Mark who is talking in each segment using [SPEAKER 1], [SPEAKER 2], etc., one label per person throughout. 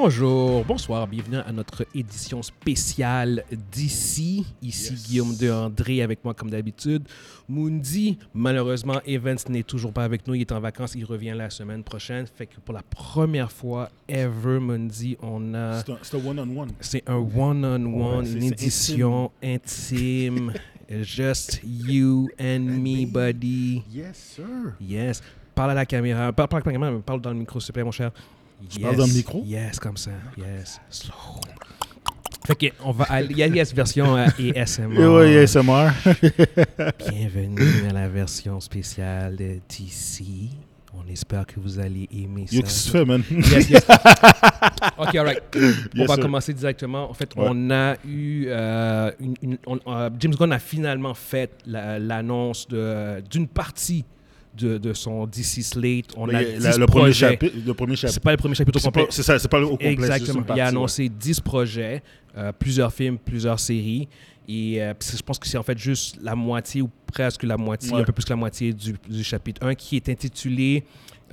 [SPEAKER 1] Bonjour, bonsoir, bienvenue à notre édition spéciale d'ici. Ici
[SPEAKER 2] Yes.
[SPEAKER 1] Guillaume de André avec moi comme d'habitude. Mundi, malheureusement, Evans n'est toujours pas avec nous, il est en vacances, il revient la semaine prochaine. Fait que pour la première fois ever, Mundi, on a...
[SPEAKER 2] C'est un- C'est un one-on-one.
[SPEAKER 1] C'est un one-on-one,
[SPEAKER 2] Ouais,
[SPEAKER 1] une édition intime. Just you and me, buddy.
[SPEAKER 2] Yes, sir.
[SPEAKER 1] Yes. Parle à la caméra. Parle, parle à la caméra, parle dans le micro, s'il te plaît, mon cher.
[SPEAKER 2] Je parle dans le micro?
[SPEAKER 1] Yes, comme ça. Yes. Slow. Fait que, on va aller. Yes, yes, version euh, ASMR.
[SPEAKER 2] Et ouais, ASMR.
[SPEAKER 1] Bienvenue à la version spéciale de DC. On espère que vous allez aimer
[SPEAKER 2] Yo, qu'est-ce que
[SPEAKER 1] ça.
[SPEAKER 2] tu fais, man?
[SPEAKER 1] Yes, yes. OK, all right. on
[SPEAKER 2] Yes,
[SPEAKER 1] va
[SPEAKER 2] sir.
[SPEAKER 1] commencer directement. En fait,
[SPEAKER 2] Ouais.
[SPEAKER 1] on a eu... euh, une, une- on- euh, James Gunn a finalement fait la- l'annonce de- d'une partie de, de son DC Slate. On a
[SPEAKER 2] Le-
[SPEAKER 1] 10
[SPEAKER 2] la- le, premier chapitre, le premier
[SPEAKER 1] C'est pas le premier chapitre au complet.
[SPEAKER 2] C'est ça, c'est pas au complet.
[SPEAKER 1] Exactement. Il a annoncé 10 projets, euh, plusieurs films, plusieurs séries. Et euh, je pense que c'est en fait juste la moitié ou presque la moitié,
[SPEAKER 2] Ouais.
[SPEAKER 1] un peu plus que la moitié du, du chapitre 1 qui est intitulé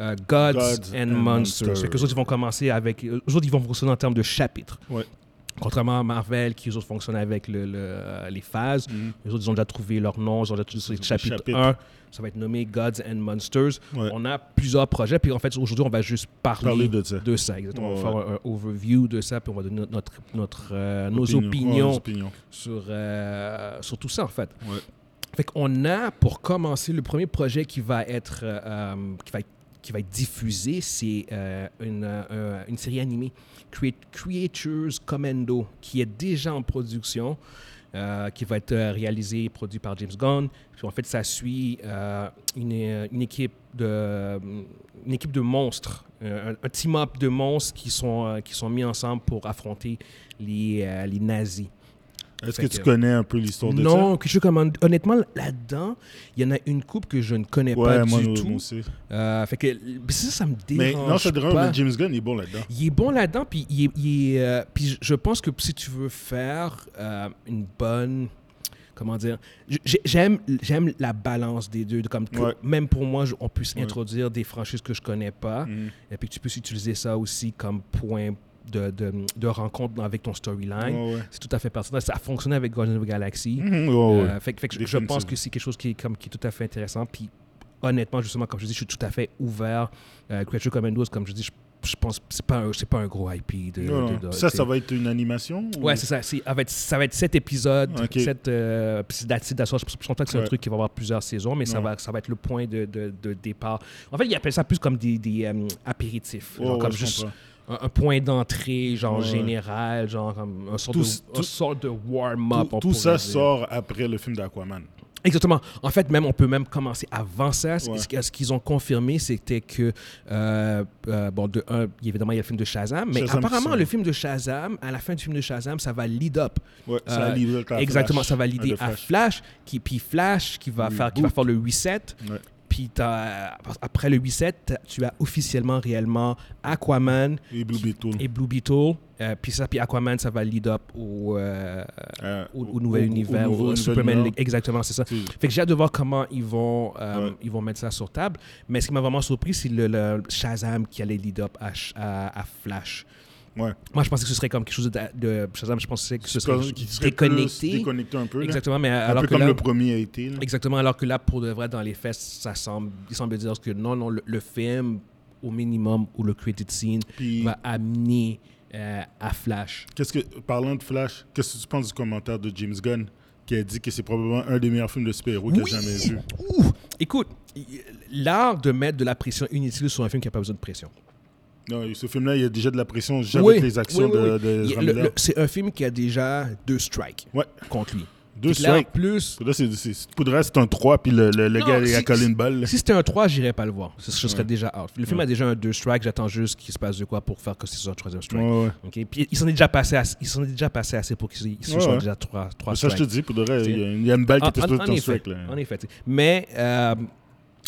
[SPEAKER 1] euh, Gods,
[SPEAKER 2] Gods
[SPEAKER 1] and,
[SPEAKER 2] and
[SPEAKER 1] Monsters.
[SPEAKER 2] Monsters.
[SPEAKER 1] Fait que les autres, ils vont commencer avec. autres, ils vont fonctionner en termes de chapitres.
[SPEAKER 2] Ouais.
[SPEAKER 1] Contrairement à Marvel, qui eux autres fonctionnent avec le, le- euh, les phases.
[SPEAKER 2] Mhm.
[SPEAKER 1] Les autres, ils ont déjà trouvé leur nom, ils ont déjà trouvé le chapitre,
[SPEAKER 2] chapitre.
[SPEAKER 1] 1. Ça va être nommé Gods and Monsters.
[SPEAKER 2] Ouais.
[SPEAKER 1] On a plusieurs projets. Puis en fait, aujourd'hui, on va juste parler,
[SPEAKER 2] Parler de ça.
[SPEAKER 1] de ça. Exactement.
[SPEAKER 2] Ouais,
[SPEAKER 1] on va faire un, un overview de ça, puis on va donner notre, notre, euh, nos opinions sur, euh, sur tout ça, en fait. Fait qu'on a, pour commencer, le premier projet qui va être, euh, qui va être, qui va être diffusé, c'est euh, une, euh, une série animée, Crea- Creatures Commando, qui est déjà en production, euh, qui va être réalisée et produite par James Gunn. En fait, ça suit une, équipe de, une équipe de monstres, un, un team-up de monstres qui sont, qui sont mis ensemble pour affronter les, les nazis.
[SPEAKER 2] Est-ce que tu connais un peu l'histoire de ça?
[SPEAKER 1] Non, que je commande. Honnêtement, là-dedans, il y en a une coupe que je ne connais
[SPEAKER 2] Ouais,
[SPEAKER 1] pas
[SPEAKER 2] moi,
[SPEAKER 1] du
[SPEAKER 2] moi
[SPEAKER 1] tout.
[SPEAKER 2] aussi.
[SPEAKER 1] Euh, fait que ça, ça me
[SPEAKER 2] Mais
[SPEAKER 1] dérange
[SPEAKER 2] non, ça dérange,
[SPEAKER 1] pas.
[SPEAKER 2] mais James Gunn, il est bon là-dedans.
[SPEAKER 1] Il est bon là-dedans, puis il est- il est, euh, puis je- pense que si tu veux faire euh, une bonne, comment dire, j'aime j'aime la balance des deux, de comme que
[SPEAKER 2] Ouais.
[SPEAKER 1] même pour moi, on puisse
[SPEAKER 2] Ouais.
[SPEAKER 1] introduire des franchises que je connais pas,
[SPEAKER 2] Mhm.
[SPEAKER 1] et puis que tu puisses utiliser ça aussi comme point de, de, de rencontre avec ton storyline.
[SPEAKER 2] Ouais.
[SPEAKER 1] C'est tout à fait pertinent. Ça a fonctionné avec Guardians of the Galaxy.
[SPEAKER 2] Ouais.
[SPEAKER 1] Fait, fait je- je pense que c'est quelque chose qui est, comme, qui est tout à fait intéressant. Puis honnêtement, justement, comme je dis, je suis tout à fait ouvert. Euh, Creature Commandos, comme je dis, je, je pense que c'est pas, un- c'est pas un gros IP. De,
[SPEAKER 2] Non,
[SPEAKER 1] de-
[SPEAKER 2] non.
[SPEAKER 1] de-
[SPEAKER 2] Ça, ça va être une animation? ou-
[SPEAKER 1] Ouais, c'est ça. c'est- ça va être- ça va être sept épisodes.
[SPEAKER 2] Ok.
[SPEAKER 1] Sept, euh, puis. Je pense pas que c'est un truc qui va avoir plusieurs saisons, mais ça, va, ça va être le point de, de- départ. En fait, ils appellent ça plus comme des, des euh, apéritifs.
[SPEAKER 2] Ouais,
[SPEAKER 1] genre
[SPEAKER 2] ouais,
[SPEAKER 1] comme
[SPEAKER 2] je
[SPEAKER 1] juste
[SPEAKER 2] comprends.
[SPEAKER 1] Un, un point d'entrée, genre
[SPEAKER 2] Ouais,
[SPEAKER 1] général, genre comme un sort
[SPEAKER 2] Tout-
[SPEAKER 1] de, un
[SPEAKER 2] tout-
[SPEAKER 1] sort de warm-up.
[SPEAKER 2] Tout, ça
[SPEAKER 1] dire.
[SPEAKER 2] sort après le film d'Aquaman.
[SPEAKER 1] Exactement. En fait, même on peut même commencer avant ça. Ce-
[SPEAKER 2] Ouais.
[SPEAKER 1] Ce, ce qu'ils ont confirmé, c'était que euh, euh, bon, de un, évidemment, il y a le film de Shazam, mais
[SPEAKER 2] Shazam
[SPEAKER 1] apparemment, le film de Shazam, à la fin du film de Shazam, ça va lead up.
[SPEAKER 2] Ouais, ça
[SPEAKER 1] Euh,
[SPEAKER 2] livre à
[SPEAKER 1] Exactement,
[SPEAKER 2] Flash,
[SPEAKER 1] ça va
[SPEAKER 2] The
[SPEAKER 1] à Flash, qui puis Flash qui va faire qui va faire le reset.
[SPEAKER 2] Ouais.
[SPEAKER 1] Puis t'as- après le reset, t'as- tu as officiellement réellement Aquaman
[SPEAKER 2] Et Blue Beetle.
[SPEAKER 1] et Blue Beetle. Euh, puis ça, puis Aquaman, ça va lead up au, euh,
[SPEAKER 2] Euh,
[SPEAKER 1] au, au nouvel univers,
[SPEAKER 2] nouveau-
[SPEAKER 1] Superman. League. Exactement, c'est ça. Fait que j'ai hâte de voir comment ils vont, euh,
[SPEAKER 2] Ouais.
[SPEAKER 1] ils vont mettre ça sur table. Mais ce qui m'a vraiment surpris, c'est le, le Shazam qui allait lead up à, Sh- à- à Flash.
[SPEAKER 2] Ouais.
[SPEAKER 1] Moi, je pensais que ce serait comme quelque chose de, de Shazam. Je pensais que ce serait
[SPEAKER 2] Comme- qui serait
[SPEAKER 1] déconnecté.
[SPEAKER 2] déconnecté un peu. là.
[SPEAKER 1] Exactement, mais
[SPEAKER 2] Un
[SPEAKER 1] alors
[SPEAKER 2] peu
[SPEAKER 1] que
[SPEAKER 2] comme
[SPEAKER 1] là,
[SPEAKER 2] le premier a été. là.
[SPEAKER 1] exactement, alors que là, pour de vrai, dans les faits, ça semble, il semble dire que non, non, le, le film au minimum ou le credit scene
[SPEAKER 2] Puis,
[SPEAKER 1] va amener euh, à Flash.
[SPEAKER 2] qu'est-ce que, parlant de Flash, qu'est-ce que tu penses du commentaire de James Gunn qui a dit que c'est probablement un des meilleurs films de super-héros qu'il a
[SPEAKER 1] Oui!
[SPEAKER 2] jamais vu?
[SPEAKER 1] Ouh! Écoute, l'art de mettre de la pression inutile sur un film qui n'a pas besoin de pression.
[SPEAKER 2] Non, ce film-là, il y a déjà de la pression juste
[SPEAKER 1] Oui,
[SPEAKER 2] avec les actions
[SPEAKER 1] oui, oui,
[SPEAKER 2] de, de
[SPEAKER 1] c'est un film qui a déjà deux strikes
[SPEAKER 2] Ouais.
[SPEAKER 1] contre lui.
[SPEAKER 2] Deux strikes.
[SPEAKER 1] plus,
[SPEAKER 2] Là, c'est, c'est, un 3, puis le, le, le
[SPEAKER 1] Non,
[SPEAKER 2] gars, il a collé une balle.
[SPEAKER 1] si c'était un 3, j'irais pas le voir. Ce, ce serait
[SPEAKER 2] Ouais.
[SPEAKER 1] déjà out. Le film
[SPEAKER 2] Ouais.
[SPEAKER 1] a déjà un deux strikes, j'attends juste qu'il se passe de quoi pour faire que c'est un troisième strike.
[SPEAKER 2] Ouais, ouais.
[SPEAKER 1] OK? Puis il s'en est déjà passé assez, il s'en est déjà passé assez pour qu'il il se soit déjà trois, trois
[SPEAKER 2] Ça, je
[SPEAKER 1] strikes.
[SPEAKER 2] te dis, il y, a, une balle qui était un
[SPEAKER 1] effet,
[SPEAKER 2] strike. Là.
[SPEAKER 1] En effet. Mais, euh,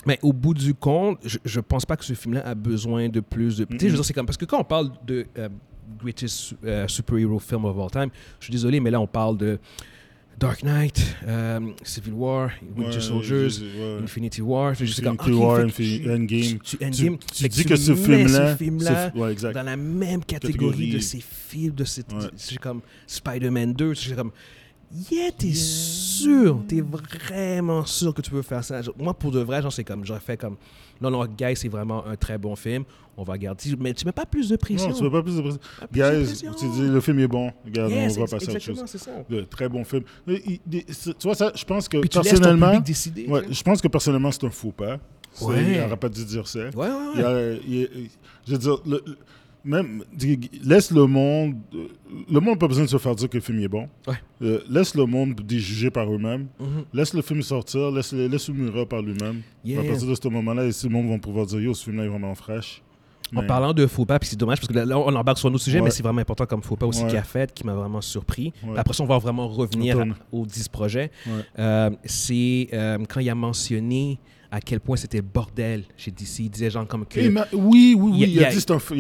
[SPEAKER 1] mais au bout du compte, je, je pense pas que ce film-là a besoin de plus de. Tu sais, je veux dire, c'est comme. Parce que quand on parle de euh, greatest euh, superhero film of all time, je suis désolé, mais là, on parle de Dark Knight, euh, Civil War, Winter
[SPEAKER 2] Ouais,
[SPEAKER 1] Soldiers,
[SPEAKER 2] ouais.
[SPEAKER 1] Infinity War. Suis comme,
[SPEAKER 2] Infinity
[SPEAKER 1] ok,
[SPEAKER 2] War, Infi-
[SPEAKER 1] tu-
[SPEAKER 2] Endgame.
[SPEAKER 1] Tu, tu-
[SPEAKER 2] Tu,
[SPEAKER 1] Endgame,
[SPEAKER 2] tu
[SPEAKER 1] que
[SPEAKER 2] dis
[SPEAKER 1] tu
[SPEAKER 2] que ce film-là,
[SPEAKER 1] ce-
[SPEAKER 2] ouais,
[SPEAKER 1] dans la même catégorie,
[SPEAKER 2] Catégorie.
[SPEAKER 1] de ces films, de c'est comme Spider-Man 2. C'est comme, yeah, t'es sûr, t'es vraiment sûr que tu veux faire ça. Moi, pour de vrai, j'en sais comme, j'aurais fait comme, non, non, Guy, c'est vraiment un très bon film. On va regarder, mais tu mets pas plus de pression.
[SPEAKER 2] Non, tu veux pas plus de pression.
[SPEAKER 1] Pas plus de
[SPEAKER 2] Guys,
[SPEAKER 1] pression.
[SPEAKER 2] tu dis le film est bon. Regarde,
[SPEAKER 1] Yes,
[SPEAKER 2] on va passer à autre chose.
[SPEAKER 1] c'est ça.
[SPEAKER 2] De très bon film. Il- il- tu vois, ça, je pense que
[SPEAKER 1] Puis
[SPEAKER 2] personnellement.
[SPEAKER 1] décider.
[SPEAKER 2] Ouais,
[SPEAKER 1] tu sais.
[SPEAKER 2] je pense que personnellement, c'est un faux pas.
[SPEAKER 1] Ouais.
[SPEAKER 2] Il n'aurait pas dû dire ça.
[SPEAKER 1] Ouais, ouais,
[SPEAKER 2] Il
[SPEAKER 1] ouais.
[SPEAKER 2] a- il je veux dire, le- le- même, laisse le monde. euh, Le monde n'a pas besoin de se faire dire que le film est bon.
[SPEAKER 1] Ouais.
[SPEAKER 2] Euh, laisse le monde juger par eux-mêmes.
[SPEAKER 1] Mhm.
[SPEAKER 2] Laisse le film sortir, laisse, laisse le mûrir par lui-même.
[SPEAKER 1] Yeah.
[SPEAKER 2] À partir de ce moment-là, les le monde vont pouvoir dire Yo, ce film-là est vraiment fraîche.
[SPEAKER 1] En parlant de faux pas, puis c'est dommage parce que là, on embarque sur nos sujets,
[SPEAKER 2] Ouais.
[SPEAKER 1] mais c'est vraiment important comme faux pas aussi
[SPEAKER 2] Ouais.
[SPEAKER 1] qu'il a fait, qui m'a vraiment surpris.
[SPEAKER 2] Ouais.
[SPEAKER 1] Après ça, on va vraiment revenir à- aux 10 projets. Euh, c'est euh, quand il a mentionné à quel point c'était le bordel chez DC. Il disait genre comme que...
[SPEAKER 2] Il m'a- oui, oui, oui.
[SPEAKER 1] Il y a-
[SPEAKER 2] Il,
[SPEAKER 1] y
[SPEAKER 2] a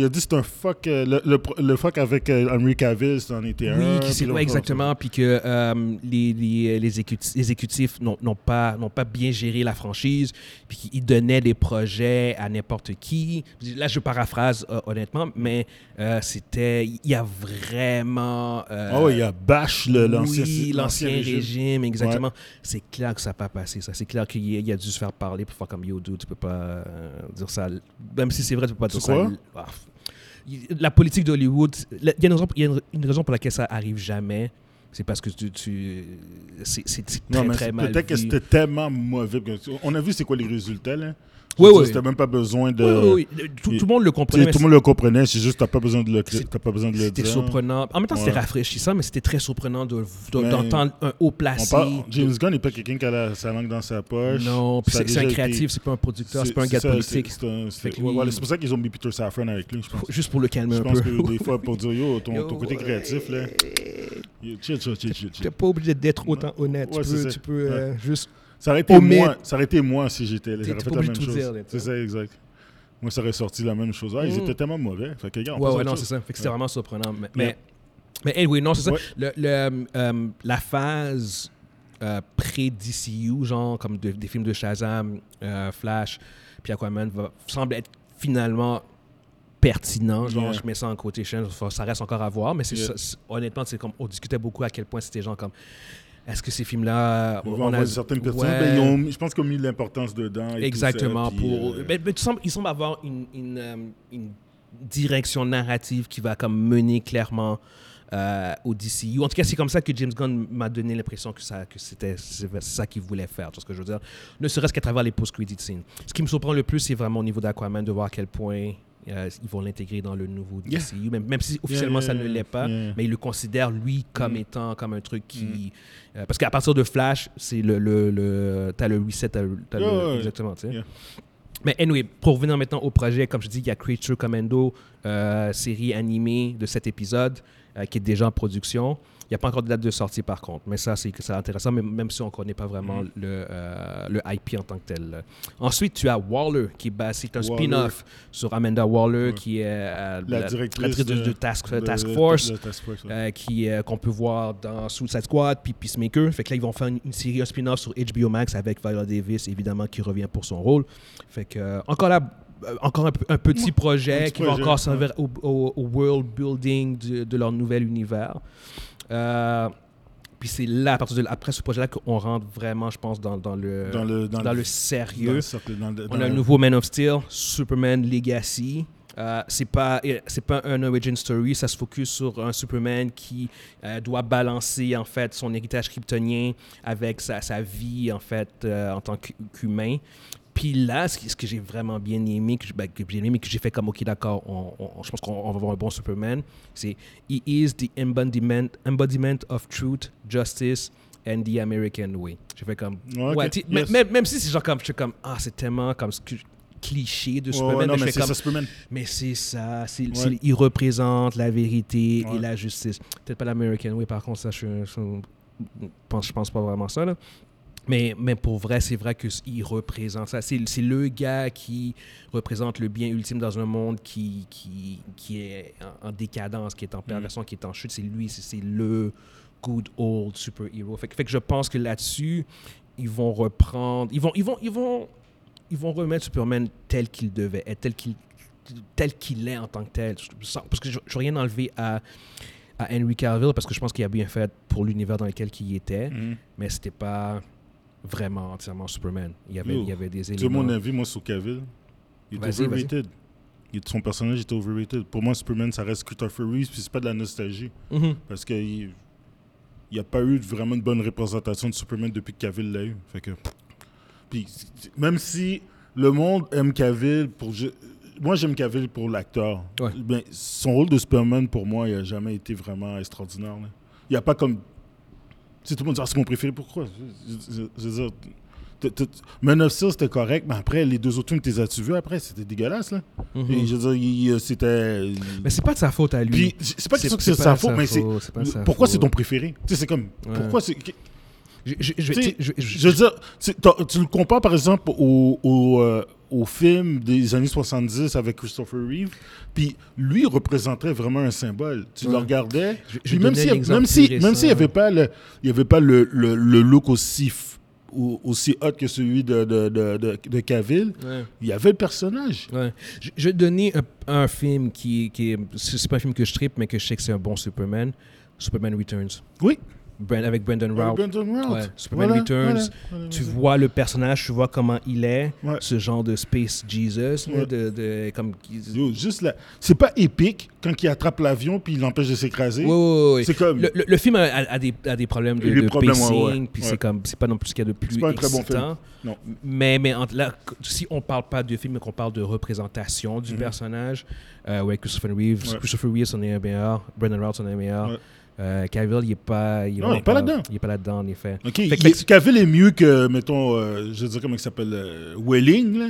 [SPEAKER 2] dit c'est un, fuck. euh, le, le, pro- le fuck avec euh, Henry Cavill, c'en était un.
[SPEAKER 1] Oui, qui ouais, exactement, puis que euh, les, les, les exécutifs, n'ont pas, pas bien géré la franchise, puis qu'ils donnaient des projets à n'importe qui. Là, je paraphrase euh, honnêtement, mais euh, c'était, il y a vraiment...
[SPEAKER 2] ouais, il y a Bash, le- l'ancien
[SPEAKER 1] oui, l'ancien régime.
[SPEAKER 2] régime.
[SPEAKER 1] exactement. C'est clair que ça n'a pas passé, ça. C'est clair qu'il il a dû se faire parler pour faire comme Yo, dude, tu peux pas euh, dire ça. Même si c'est vrai, tu peux pas dire
[SPEAKER 2] quoi?
[SPEAKER 1] ça. Ah, La politique d'Hollywood, il y a, une raison, il y a une- une raison pour laquelle ça arrive jamais. C'est parce que tu, tu c'est c'est
[SPEAKER 2] Non,
[SPEAKER 1] très
[SPEAKER 2] mais
[SPEAKER 1] très mal
[SPEAKER 2] peut-être que c'était tellement mauvais. On a vu c'est quoi les résultats, là. Je
[SPEAKER 1] Oui, oui.
[SPEAKER 2] C'était même pas besoin de.
[SPEAKER 1] Oui, oui, oui. Tout, le monde le comprenait.
[SPEAKER 2] tout le monde le comprenait, c'est juste t'as pas besoin de le, t'as pas besoin de le
[SPEAKER 1] C'était
[SPEAKER 2] dire.
[SPEAKER 1] surprenant. En même temps, c'était rafraîchissant, mais c'était très surprenant de- de-
[SPEAKER 2] Mais
[SPEAKER 1] d'entendre un haut placé.
[SPEAKER 2] parle, James Gunn n'est pas quelqu'un qui a sa langue dans sa poche.
[SPEAKER 1] Non, c'est un créatif, c'est pas un producteur, c'est pas un gars
[SPEAKER 2] ça,
[SPEAKER 1] politique.
[SPEAKER 2] C'est ouais, ouais, pour ça qu'ils ont mis Peter Safran avec lui, je pense.
[SPEAKER 1] Juste pour le calmer
[SPEAKER 2] Je
[SPEAKER 1] un
[SPEAKER 2] pense
[SPEAKER 1] peu.
[SPEAKER 2] que des fois, pour dire yo, ton, côté créatif, là.
[SPEAKER 1] T'es pas obligé d'être autant honnête. Tu peux, tu peux euh, juste.
[SPEAKER 2] Ça aurait été
[SPEAKER 1] Omit.
[SPEAKER 2] moi, ça aurait été moi si j'étais J'aurais fait la même chose. C'est ça, exact. Moi, ça aurait sorti la même chose. Ah, ils
[SPEAKER 1] Mm.
[SPEAKER 2] étaient tellement mauvais. Fait que, regarde,
[SPEAKER 1] Ouais, ouais, non, c'est ça. Fait que c'était vraiment surprenant. Mais, mais, mais anyway, non, c'est ça.
[SPEAKER 2] Ouais.
[SPEAKER 1] Le, le, euh, la phase euh, pré-DCU, genre comme de- des films de Shazam, euh, Flash, puis Aquaman, va, semble être finalement pertinent. Genre,
[SPEAKER 2] Yeah.
[SPEAKER 1] je mets ça en quotation, ça reste encore à voir, mais
[SPEAKER 2] Yeah.
[SPEAKER 1] honnêtement, c'est comme on discutait beaucoup à quel point c'était genre comme. Est-ce que ces films-là.
[SPEAKER 2] Ils
[SPEAKER 1] on a-
[SPEAKER 2] certaines personnes.
[SPEAKER 1] Ouais.
[SPEAKER 2] ben, ils ont, je pense qu'ils ont mis l'importance dedans. et tout
[SPEAKER 1] Exactement.
[SPEAKER 2] ça, puis, euh,
[SPEAKER 1] mais, mais tu sembles- il semble avoir une, une, euh, une direction narrative qui va comme mener clairement euh, au DCU. En tout cas, c'est comme ça que James Gunn m'a donné l'impression que, ça, que c'était ça qu'il voulait faire. Vois ce que je veux dire? Ne serait-ce qu'à travers les post-credit scenes. Ce qui me surprend le plus, c'est vraiment au niveau d'Aquaman de voir à quel point euh, ils vont l'intégrer dans le nouveau
[SPEAKER 2] Yeah.
[SPEAKER 1] DCU. Même, même si officiellement
[SPEAKER 2] yeah,
[SPEAKER 1] ça ne l'est pas, mais il le considère, lui, comme
[SPEAKER 2] Mm.
[SPEAKER 1] étant comme un truc qui... euh, parce qu'à partir de Flash, c'est le... le, le t'as le reset, t'as le- exactement, tu sais. Mais anyway, pour revenir maintenant au projet, comme je dis, il y a Creature Commando, euh, série animée de cet épisode qui est déjà en production. Il n'y a pas encore de date de sortie par contre, mais ça c'est intéressant, même, même si on ne connaît pas vraiment
[SPEAKER 2] Mm.
[SPEAKER 1] le, euh, le IP en tant que tel. Ensuite, tu as Waller, qui est basé, c'est un spin-off sur Amanda Waller,
[SPEAKER 2] Ouais.
[SPEAKER 1] qui est euh,
[SPEAKER 2] La directrice
[SPEAKER 1] de, Task,
[SPEAKER 2] de-
[SPEAKER 1] Task
[SPEAKER 2] de-
[SPEAKER 1] Force.
[SPEAKER 2] de Task Force, ouais.
[SPEAKER 1] Euh, qui qu'on peut voir dans Suicide Squad puis Peacemaker. Fait que là ils vont faire une, une série un spin-off sur HBO Max avec Viola Davis évidemment qui revient pour son rôle. Fait que encore là encore un, petit projet
[SPEAKER 2] Un petit
[SPEAKER 1] qui va encore servir au, au- au world building de, de leur nouvel univers. Euh, puis c'est là, à partir de après ce projet-là, qu'on rentre vraiment, je pense, dans, dans le,
[SPEAKER 2] dans le,
[SPEAKER 1] dans,
[SPEAKER 2] dans,
[SPEAKER 1] le sérieux.
[SPEAKER 2] le cercle,
[SPEAKER 1] On a un nouveau Man of Steel, Superman Legacy. Euh, c'est pas c'est pas un origin story, ça se focus sur un Superman qui euh, doit balancer en fait son héritage kryptonien avec sa, sa vie en fait euh, en tant qu'hu- qu'humain. Puis là, ce, que j'ai vraiment bien aimé, que, ben, que j'ai aimé, que j'ai fait comme ok d'accord, on- on- je pense qu'on on va avoir un bon Superman. C'est he is the embodiment embodiment of truth, justice and the American way. J'ai fait comme
[SPEAKER 2] Ouais, ok,
[SPEAKER 1] ouais, tu-
[SPEAKER 2] yes.
[SPEAKER 1] même, même si c'est genre comme je suis comme ah c'est tellement comme ce cliché de Superman,
[SPEAKER 2] ouais, non,
[SPEAKER 1] mais
[SPEAKER 2] mais c'est ça, Superman.
[SPEAKER 1] mais c'est ça, il représente la vérité et la justice. Peut-être pas l'American Way, par contre, ça, je, je, pense, je pense pas vraiment ça. Là. Mais, mais pour vrai, c'est vrai qu'il représente ça. C'est c'est le gars qui représente le bien ultime dans un monde qui, qui, qui est en, en décadence, qui est en perversion, qui est en chute. C'est lui, c'est c'est le good old super-héros. Fait, que- fait que je pense que là-dessus, ils vont reprendre... Ils vont, ils vont, ils vont, ils vont remettre Superman tel qu'il devait être, tel qu'il tel qu'il est en tant que tel. Parce que je veux rien enlever à, à Henry Cavill, parce que je pense qu'il a bien fait pour l'univers dans lequel il était,
[SPEAKER 2] Mhm.
[SPEAKER 1] mais c'était pas vraiment entièrement Superman. Il y avait,
[SPEAKER 2] Yo,
[SPEAKER 1] il y avait des
[SPEAKER 2] Tu
[SPEAKER 1] éléments.
[SPEAKER 2] mon avis, moi, sur Cavill Il
[SPEAKER 1] Vas-y,
[SPEAKER 2] overrated. Il- son personnage est overrated. Pour moi, Superman, ça reste Christopher Reeves, puis c'est pas de la nostalgie.
[SPEAKER 1] Mhm.
[SPEAKER 2] Parce qu'il n'y a pas eu vraiment une bonne représentation de Superman depuis que Cavill l'a eu. Fait que, puis, même si le monde aime Cavill pour... moi, j'aime Cavill pour l'acteur.
[SPEAKER 1] Ouais.
[SPEAKER 2] Ben, son rôle de Superman, pour moi, il n'a jamais été vraiment extraordinaire. là. Il n'y a pas comme... Sais, tout le monde dit, ah, c'est mon préféré, pourquoi? Je, je- je Man of Steel, c'était correct, mais après, les deux autres films, tu les as-tu vus après? C'était dégueulasse, là.
[SPEAKER 1] Mhm.
[SPEAKER 2] Et je veux dire, c'était...
[SPEAKER 1] Mais c'est pas de sa faute à lui.
[SPEAKER 2] C'est pas question que c'est
[SPEAKER 1] pas
[SPEAKER 2] sa
[SPEAKER 1] de
[SPEAKER 2] faute, mais c'est...
[SPEAKER 1] de
[SPEAKER 2] Pourquoi c'est ton préféré? Tu sais, c'est comme...
[SPEAKER 1] Ouais.
[SPEAKER 2] Pourquoi c'est...
[SPEAKER 1] Je, je- je- je-
[SPEAKER 2] veux dire, tu le compares par exemple au, au, euh, au film des années 70 avec Christopher Reeve, puis lui représenterait vraiment un symbole. Tu le
[SPEAKER 1] Ouais.
[SPEAKER 2] regardais,
[SPEAKER 1] je- je
[SPEAKER 2] même
[SPEAKER 1] donner
[SPEAKER 2] si, même si, même s'il n'y avait pas le, il y avait pas le, le, le look aussi, aussi hot que celui de, de, de, de, Cavill,
[SPEAKER 1] Ouais.
[SPEAKER 2] il y avait le personnage.
[SPEAKER 1] Ouais. Je, je vais te donner un, un film qui, qui est. C'est pas un film que je tripe, mais que je sais que c'est un bon Superman. Superman Returns.
[SPEAKER 2] Oui.
[SPEAKER 1] Avec Brendan Routh.
[SPEAKER 2] Brandon Routh.
[SPEAKER 1] Ouais, Superman
[SPEAKER 2] Voilà,
[SPEAKER 1] Returns.
[SPEAKER 2] voilà, voilà,
[SPEAKER 1] Tu vois le personnage, tu vois comment il est,
[SPEAKER 2] Ouais.
[SPEAKER 1] ce genre de Space Jesus,
[SPEAKER 2] Ouais.
[SPEAKER 1] de, de- comme.
[SPEAKER 2] Yo, juste là, c'est pas épique quand il attrape l'avion puis il l'empêche de s'écraser. C'est comme.
[SPEAKER 1] Le, le- le film a, a- a des, a des problèmes de, de
[SPEAKER 2] problèmes,
[SPEAKER 1] pacing,
[SPEAKER 2] ouais.
[SPEAKER 1] puis
[SPEAKER 2] Ouais.
[SPEAKER 1] c'est comme c'est pas non plus ce qu'il y a de plus
[SPEAKER 2] C'est pas un très bon
[SPEAKER 1] excitant.
[SPEAKER 2] film. Non.
[SPEAKER 1] Mais, mais là, si on parle pas de film, mais qu'on parle de représentation du
[SPEAKER 2] Mhm.
[SPEAKER 1] personnage, euh, ouais, Christopher Reeves,
[SPEAKER 2] Ouais.
[SPEAKER 1] Christopher Reeves en est un meilleur, Brendan Routh en est un meilleur.
[SPEAKER 2] Ouais.
[SPEAKER 1] Euh, Cavill, il est pas, il est
[SPEAKER 2] Non,
[SPEAKER 1] vraiment
[SPEAKER 2] il est pas là-dedans.
[SPEAKER 1] Il est pas là-dedans, en effet. Fait que-
[SPEAKER 2] Cavill est mieux que, mettons, euh, je sais comment il s'appelle, euh, Welling, là?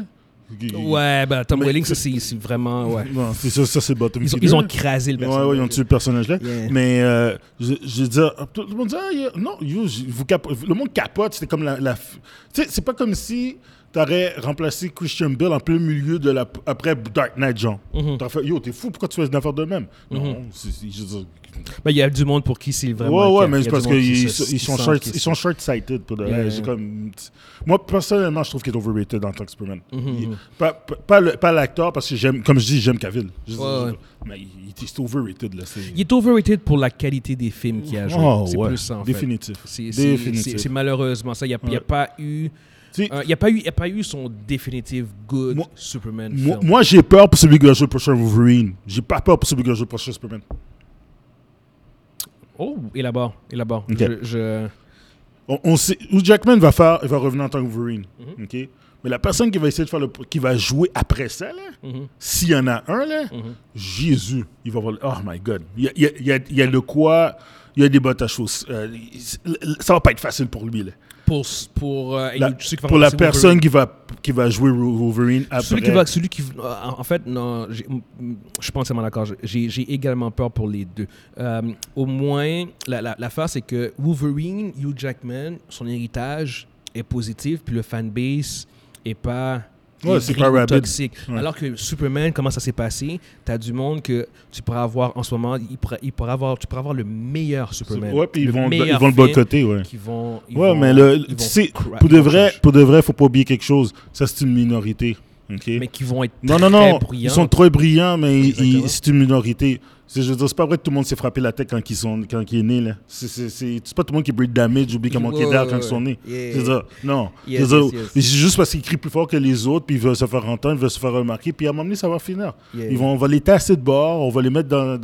[SPEAKER 1] Ouais, ben Tom Welling, ça c'est c'est vraiment, ouais.
[SPEAKER 2] Non, c'est ça, ça c'est bottom
[SPEAKER 1] Ils ont, ils ont écrasé le
[SPEAKER 2] Ouais,
[SPEAKER 1] personnage.
[SPEAKER 2] ouais, ils ont tué le personnage là.
[SPEAKER 1] Yeah.
[SPEAKER 2] Mais euh, je, je veux dire, tout le monde dit, ah, non, vous capo- le monde capote, c'était comme la. la tu sais, c'est pas comme si t'aurais remplacé Christian Bale en plein milieu de la. après Dark Knight.
[SPEAKER 1] Mhm.
[SPEAKER 2] T'aurais fait, yo, t'es fou, pourquoi tu fais une affaire de même? Non,
[SPEAKER 1] Mhm.
[SPEAKER 2] c'est- veux dire,
[SPEAKER 1] Ben, il y a du monde pour qui c'est vraiment.
[SPEAKER 2] Ouais, ouais, mais c'est parce qu'ils sont short- ils sont short-sighted pour de.
[SPEAKER 1] Yeah.
[SPEAKER 2] Comme- Moi, personnellement, je trouve qu'il est overrated en tant que Superman.
[SPEAKER 1] Mhm,
[SPEAKER 2] Il-
[SPEAKER 1] mhm.
[SPEAKER 2] Pas, l'acteur, parce que j'aime, comme je dis, j'aime Cavill.
[SPEAKER 1] Ouais, ouais.
[SPEAKER 2] Mais il, il est overrated, là.
[SPEAKER 1] Il est overrated pour la qualité des films qu'il a joué.
[SPEAKER 2] Oh,
[SPEAKER 1] c'est
[SPEAKER 2] ouais,
[SPEAKER 1] plus ça, en fait.
[SPEAKER 2] définitif.
[SPEAKER 1] C'est- malheureusement ça. Il n'y a, y pas eu.
[SPEAKER 2] Tu sais,
[SPEAKER 1] euh, il y a pas eu, il y a pas eu son définitive good
[SPEAKER 2] Moi-
[SPEAKER 1] Superman
[SPEAKER 2] Moi,
[SPEAKER 1] film.
[SPEAKER 2] moi, j'ai peur pour celui qui va jouer le prochain Wolverine. J'ai pas peur pour celui qui va jouer le prochain Superman.
[SPEAKER 1] Oh, élabore, élabore.
[SPEAKER 2] Ok.
[SPEAKER 1] Je, je-
[SPEAKER 2] On, on sait, Jackman va faire, il va revenir en tant que Wolverine.
[SPEAKER 1] Mhm.
[SPEAKER 2] ok? Mais la personne qui va essayer de faire le, qui va jouer après ça, là,
[SPEAKER 1] Mhm,
[SPEAKER 2] s'il y en a un, là,
[SPEAKER 1] mhm.
[SPEAKER 2] Jésus, il va voir. le- Oh my God. Il y a, il y a- il y a- il de quoi. Il y a des bottes à choses. Euh, il- ça va pas être facile pour lui. Là.
[SPEAKER 1] Pour, pour, euh,
[SPEAKER 2] La-
[SPEAKER 1] qu'il va
[SPEAKER 2] pour la personne
[SPEAKER 1] Wolverine.
[SPEAKER 2] qui va, qui va jouer Wolverine après.
[SPEAKER 1] Celui qui va, celui qui, euh, en fait, non, je suis pas entièrement d'accord. J'ai également peur pour les deux. Euh, au moins, la- la- l'affaire, c'est que Wolverine, Hugh Jackman, son héritage est positif, puis le fanbase est pas
[SPEAKER 2] Ouais, c'est pas
[SPEAKER 1] toxique.
[SPEAKER 2] Ouais.
[SPEAKER 1] Alors que Superman, comment ça s'est passé? Tu as du monde que tu pourras avoir en ce moment, il pourra, il pourra avoir, tu pourras avoir le meilleur Superman.
[SPEAKER 2] Ouais, puis ils vont, ils vont le boycotter, ouais.
[SPEAKER 1] Qui vont, ils
[SPEAKER 2] Ouais,
[SPEAKER 1] vont-
[SPEAKER 2] mais le, tu sais, pour de vrai, pour de vrai, faut pas oublier quelque chose. Ça, c'est une minorité.
[SPEAKER 1] mais qui vont être
[SPEAKER 2] Non, non,
[SPEAKER 1] très
[SPEAKER 2] non.
[SPEAKER 1] bruyants.
[SPEAKER 2] Ils sont trop brillants, mais c'est une minorité. C'est, je veux dire, c'est pas vrai que tout le monde s'est frappé la tête quand ils sont, quand ils est né, là. C'est, c'est, c'est, c'est pas tout le monde qui breed damage, oublie comment
[SPEAKER 1] Ouais,
[SPEAKER 2] ils d'air quand ils sont nés.
[SPEAKER 1] yeah.
[SPEAKER 2] Je veux dire, non.
[SPEAKER 1] Yes,
[SPEAKER 2] Je veux dire,
[SPEAKER 1] yes, yes.
[SPEAKER 2] mais C'est juste parce qu'ils crient plus fort que les autres, puis ils veulent se faire entendre, ils veulent se faire remarquer, puis à un moment donné, ça va finir.
[SPEAKER 1] Yeah.
[SPEAKER 2] Ils vont, on va les tasser de bord, on va les mettre dans,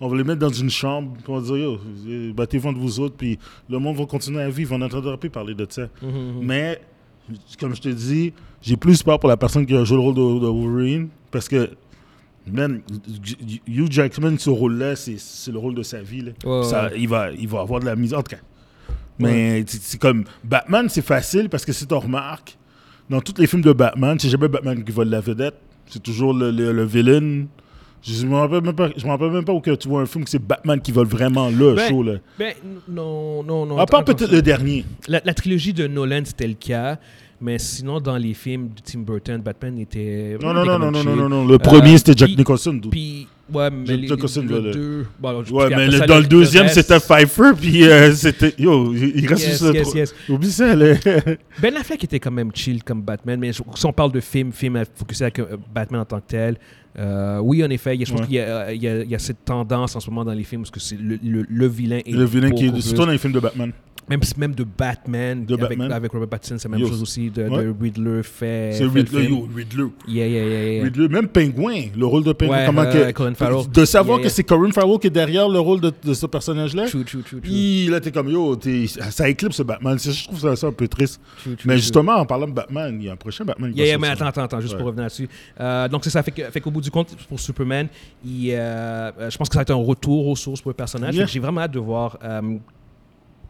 [SPEAKER 2] on va les mettre dans une chambre, puis on va dire, yo, battez-vous entre vous autres, puis le monde va continuer à vivre, on n'entendra plus parler de ça.
[SPEAKER 1] Mhm, mhm.
[SPEAKER 2] Mais, comme je te dis, j'ai plus peur pour la personne qui a joué le rôle de, de Wolverine, parce que, man, Hugh Jackman, ce rôle-là, c'est le rôle de sa vie. là.
[SPEAKER 1] Ouais,
[SPEAKER 2] Ça,
[SPEAKER 1] ouais.
[SPEAKER 2] il, va, il va avoir de la mise en tout cas. Mais c'est- c'est comme Batman, c'est facile parce que si tu remarques, dans tous les films de Batman, c'est jamais Batman qui vole la vedette. C'est toujours le, le, le villain. Je me rappelle même pas, je me rappelle même pas où que tu vois un film que c'est Batman qui vole vraiment le
[SPEAKER 1] Ben,
[SPEAKER 2] show, là.
[SPEAKER 1] Ben, non, non, non.
[SPEAKER 2] À part peut-être le dernier.
[SPEAKER 1] La, la trilogie de Nolan, c'était le cas. Mais sinon, dans les films de Tim Burton, Batman était.
[SPEAKER 2] Non, non, non, non, non, non, non, non. Le premier, c'était Jack
[SPEAKER 1] puis-
[SPEAKER 2] Nicholson.
[SPEAKER 1] Puis, ouais, mais
[SPEAKER 2] Jack
[SPEAKER 1] les,
[SPEAKER 2] Nicholson,
[SPEAKER 1] le,
[SPEAKER 2] le-
[SPEAKER 1] deux. bon, alors,
[SPEAKER 2] Ouais, mais
[SPEAKER 1] après
[SPEAKER 2] le-
[SPEAKER 1] ça,
[SPEAKER 2] dans le deuxième, c'était Pfeiffer, puis euh, c'était... Yo, il reste
[SPEAKER 1] Yes,
[SPEAKER 2] juste le
[SPEAKER 1] yes, yes.
[SPEAKER 2] Oublie ça, là.
[SPEAKER 1] Ben Affleck était quand même chill comme Batman, mais si on parle de film, film à focuser avec euh, Batman en tant que tel, euh, oui, en effet, je pense
[SPEAKER 2] Ouais.
[SPEAKER 1] qu'il y a, euh, y, y cette tendance en ce moment dans les films parce que c'est le, le, le vilain est
[SPEAKER 2] Le vilain qui est... Surtout dans les films de Batman.
[SPEAKER 1] Même, même de Batman,
[SPEAKER 2] De
[SPEAKER 1] avec,
[SPEAKER 2] Batman.
[SPEAKER 1] avec Robert Pattinson, c'est la même
[SPEAKER 2] Yo,
[SPEAKER 1] chose aussi, de,
[SPEAKER 2] ouais.
[SPEAKER 1] de Riddler fait,
[SPEAKER 2] C'est Riddler, yo, Riddler.
[SPEAKER 1] Yeah, yeah, yeah, yeah.
[SPEAKER 2] Riddler, même Penguin, le rôle de Penguin.
[SPEAKER 1] Ouais,
[SPEAKER 2] comment
[SPEAKER 1] euh,
[SPEAKER 2] que,
[SPEAKER 1] Farrell.
[SPEAKER 2] De savoir
[SPEAKER 1] Yeah,
[SPEAKER 2] que c'est Colin Farrell qui est derrière le rôle de, de ce personnage-là.
[SPEAKER 1] True, true, true, true.
[SPEAKER 2] Hi, là, t'es comme, yo, ça éclipse Batman. Je trouve ça, ça un peu triste.
[SPEAKER 1] True, true,
[SPEAKER 2] Mais justement, en parlant de Batman, il y a un prochain Batman qui
[SPEAKER 1] Yeah, yeah, mais attends, attends, attends, juste
[SPEAKER 2] Ouais.
[SPEAKER 1] pour revenir là-dessus. Euh, donc, c'est ça. Fait, fait qu'au bout du compte, pour Superman, il, euh, euh, je pense que ça va être un retour aux sources pour le personnage. J'ai vraiment hâte de voir euh,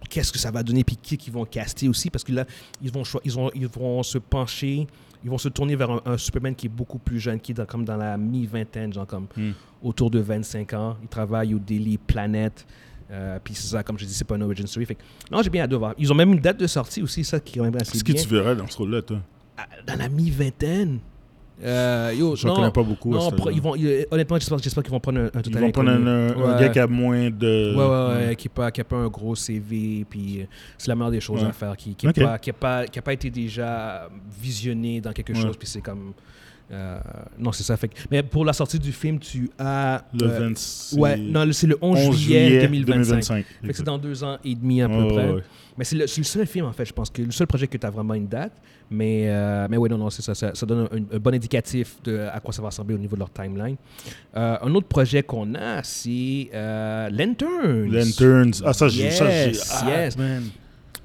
[SPEAKER 1] qu'est-ce que ça va donner, puis qui qu'ils vont caster aussi, parce que là, ils vont, ils vont, ils vont se pencher, ils vont se tourner vers un, un Superman qui est beaucoup plus jeune, qui est dans- comme dans la mi-vingtaine, genre comme
[SPEAKER 2] Hmm.
[SPEAKER 1] autour de 25 ans. Il travaille au Daily Planet. Euh, puis c'est ça, comme je dis, c'est pas un origin story. Fait que, non, j'ai bien hâte de voir. Ils ont même une date de sortie aussi, ça qui est quand même assez
[SPEAKER 2] Qu'est-ce que tu verrais dans ce rôle-là, toi?
[SPEAKER 1] Ah, Dans la mi-vingtaine? Euh, yo,
[SPEAKER 2] Je ne
[SPEAKER 1] non,
[SPEAKER 2] connais pas beaucoup.
[SPEAKER 1] non, pro- ils vont, ils- honnêtement, j'espère, j'espère qu'ils vont prendre un, un
[SPEAKER 2] Ils
[SPEAKER 1] total
[SPEAKER 2] vont prendre un, gars qui a moins de.
[SPEAKER 1] Ouais, ouais, ouais, qui n'a pas, qui a pas un gros CV, puis euh, c'est la meilleure des choses à faire, qui n'a qui a
[SPEAKER 2] Ok.
[SPEAKER 1] pas, qui a pas, qui a pas été déjà visionné dans quelque chose, puis c'est comme... euh, non, c'est ça. Fait mais pour la sortie du film, tu as...
[SPEAKER 2] Le
[SPEAKER 1] euh,
[SPEAKER 2] 26.
[SPEAKER 1] ouais, non, c'est le 11,
[SPEAKER 2] 11
[SPEAKER 1] juillet, 2025. Fait que
[SPEAKER 2] Exact.
[SPEAKER 1] c'est dans deux ans et demi à peu près.
[SPEAKER 2] ouais.
[SPEAKER 1] Mais c'est le, seul film, en fait, je pense que le seul projet que tu as vraiment une date. Mais, euh, mais oui, non, non, c'est ça, ça. ça donne un, un bon indicatif de à quoi ça va ressembler au niveau de leur timeline. Euh, un autre projet qu'on a, c'est euh, Lanterns.
[SPEAKER 2] Lanterns. Ah, ça, j'ai. ça, j'ai-
[SPEAKER 1] Yes,
[SPEAKER 2] ah,
[SPEAKER 1] yes.
[SPEAKER 2] man.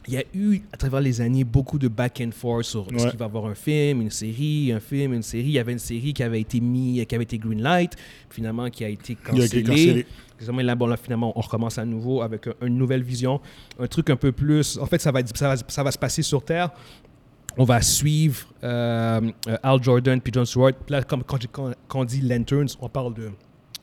[SPEAKER 1] Il y a eu, à travers les années, beaucoup de back and forth sur est-ce qu'il va y avoir un film, une série, un film, une série. Il y avait une série qui avait été mis, qui avait été greenlight, finalement qui a été
[SPEAKER 2] Il a été
[SPEAKER 1] cancellée. là, bon, là, finalement, on recommence à nouveau avec un- une nouvelle vision, un truc un peu plus. En fait, ça va, être- ça va, ça va se passer sur Terre. On va suivre euh, euh, Al Jordan puis John Stewart. Là, comme quand on dit Lanterns, on parle de,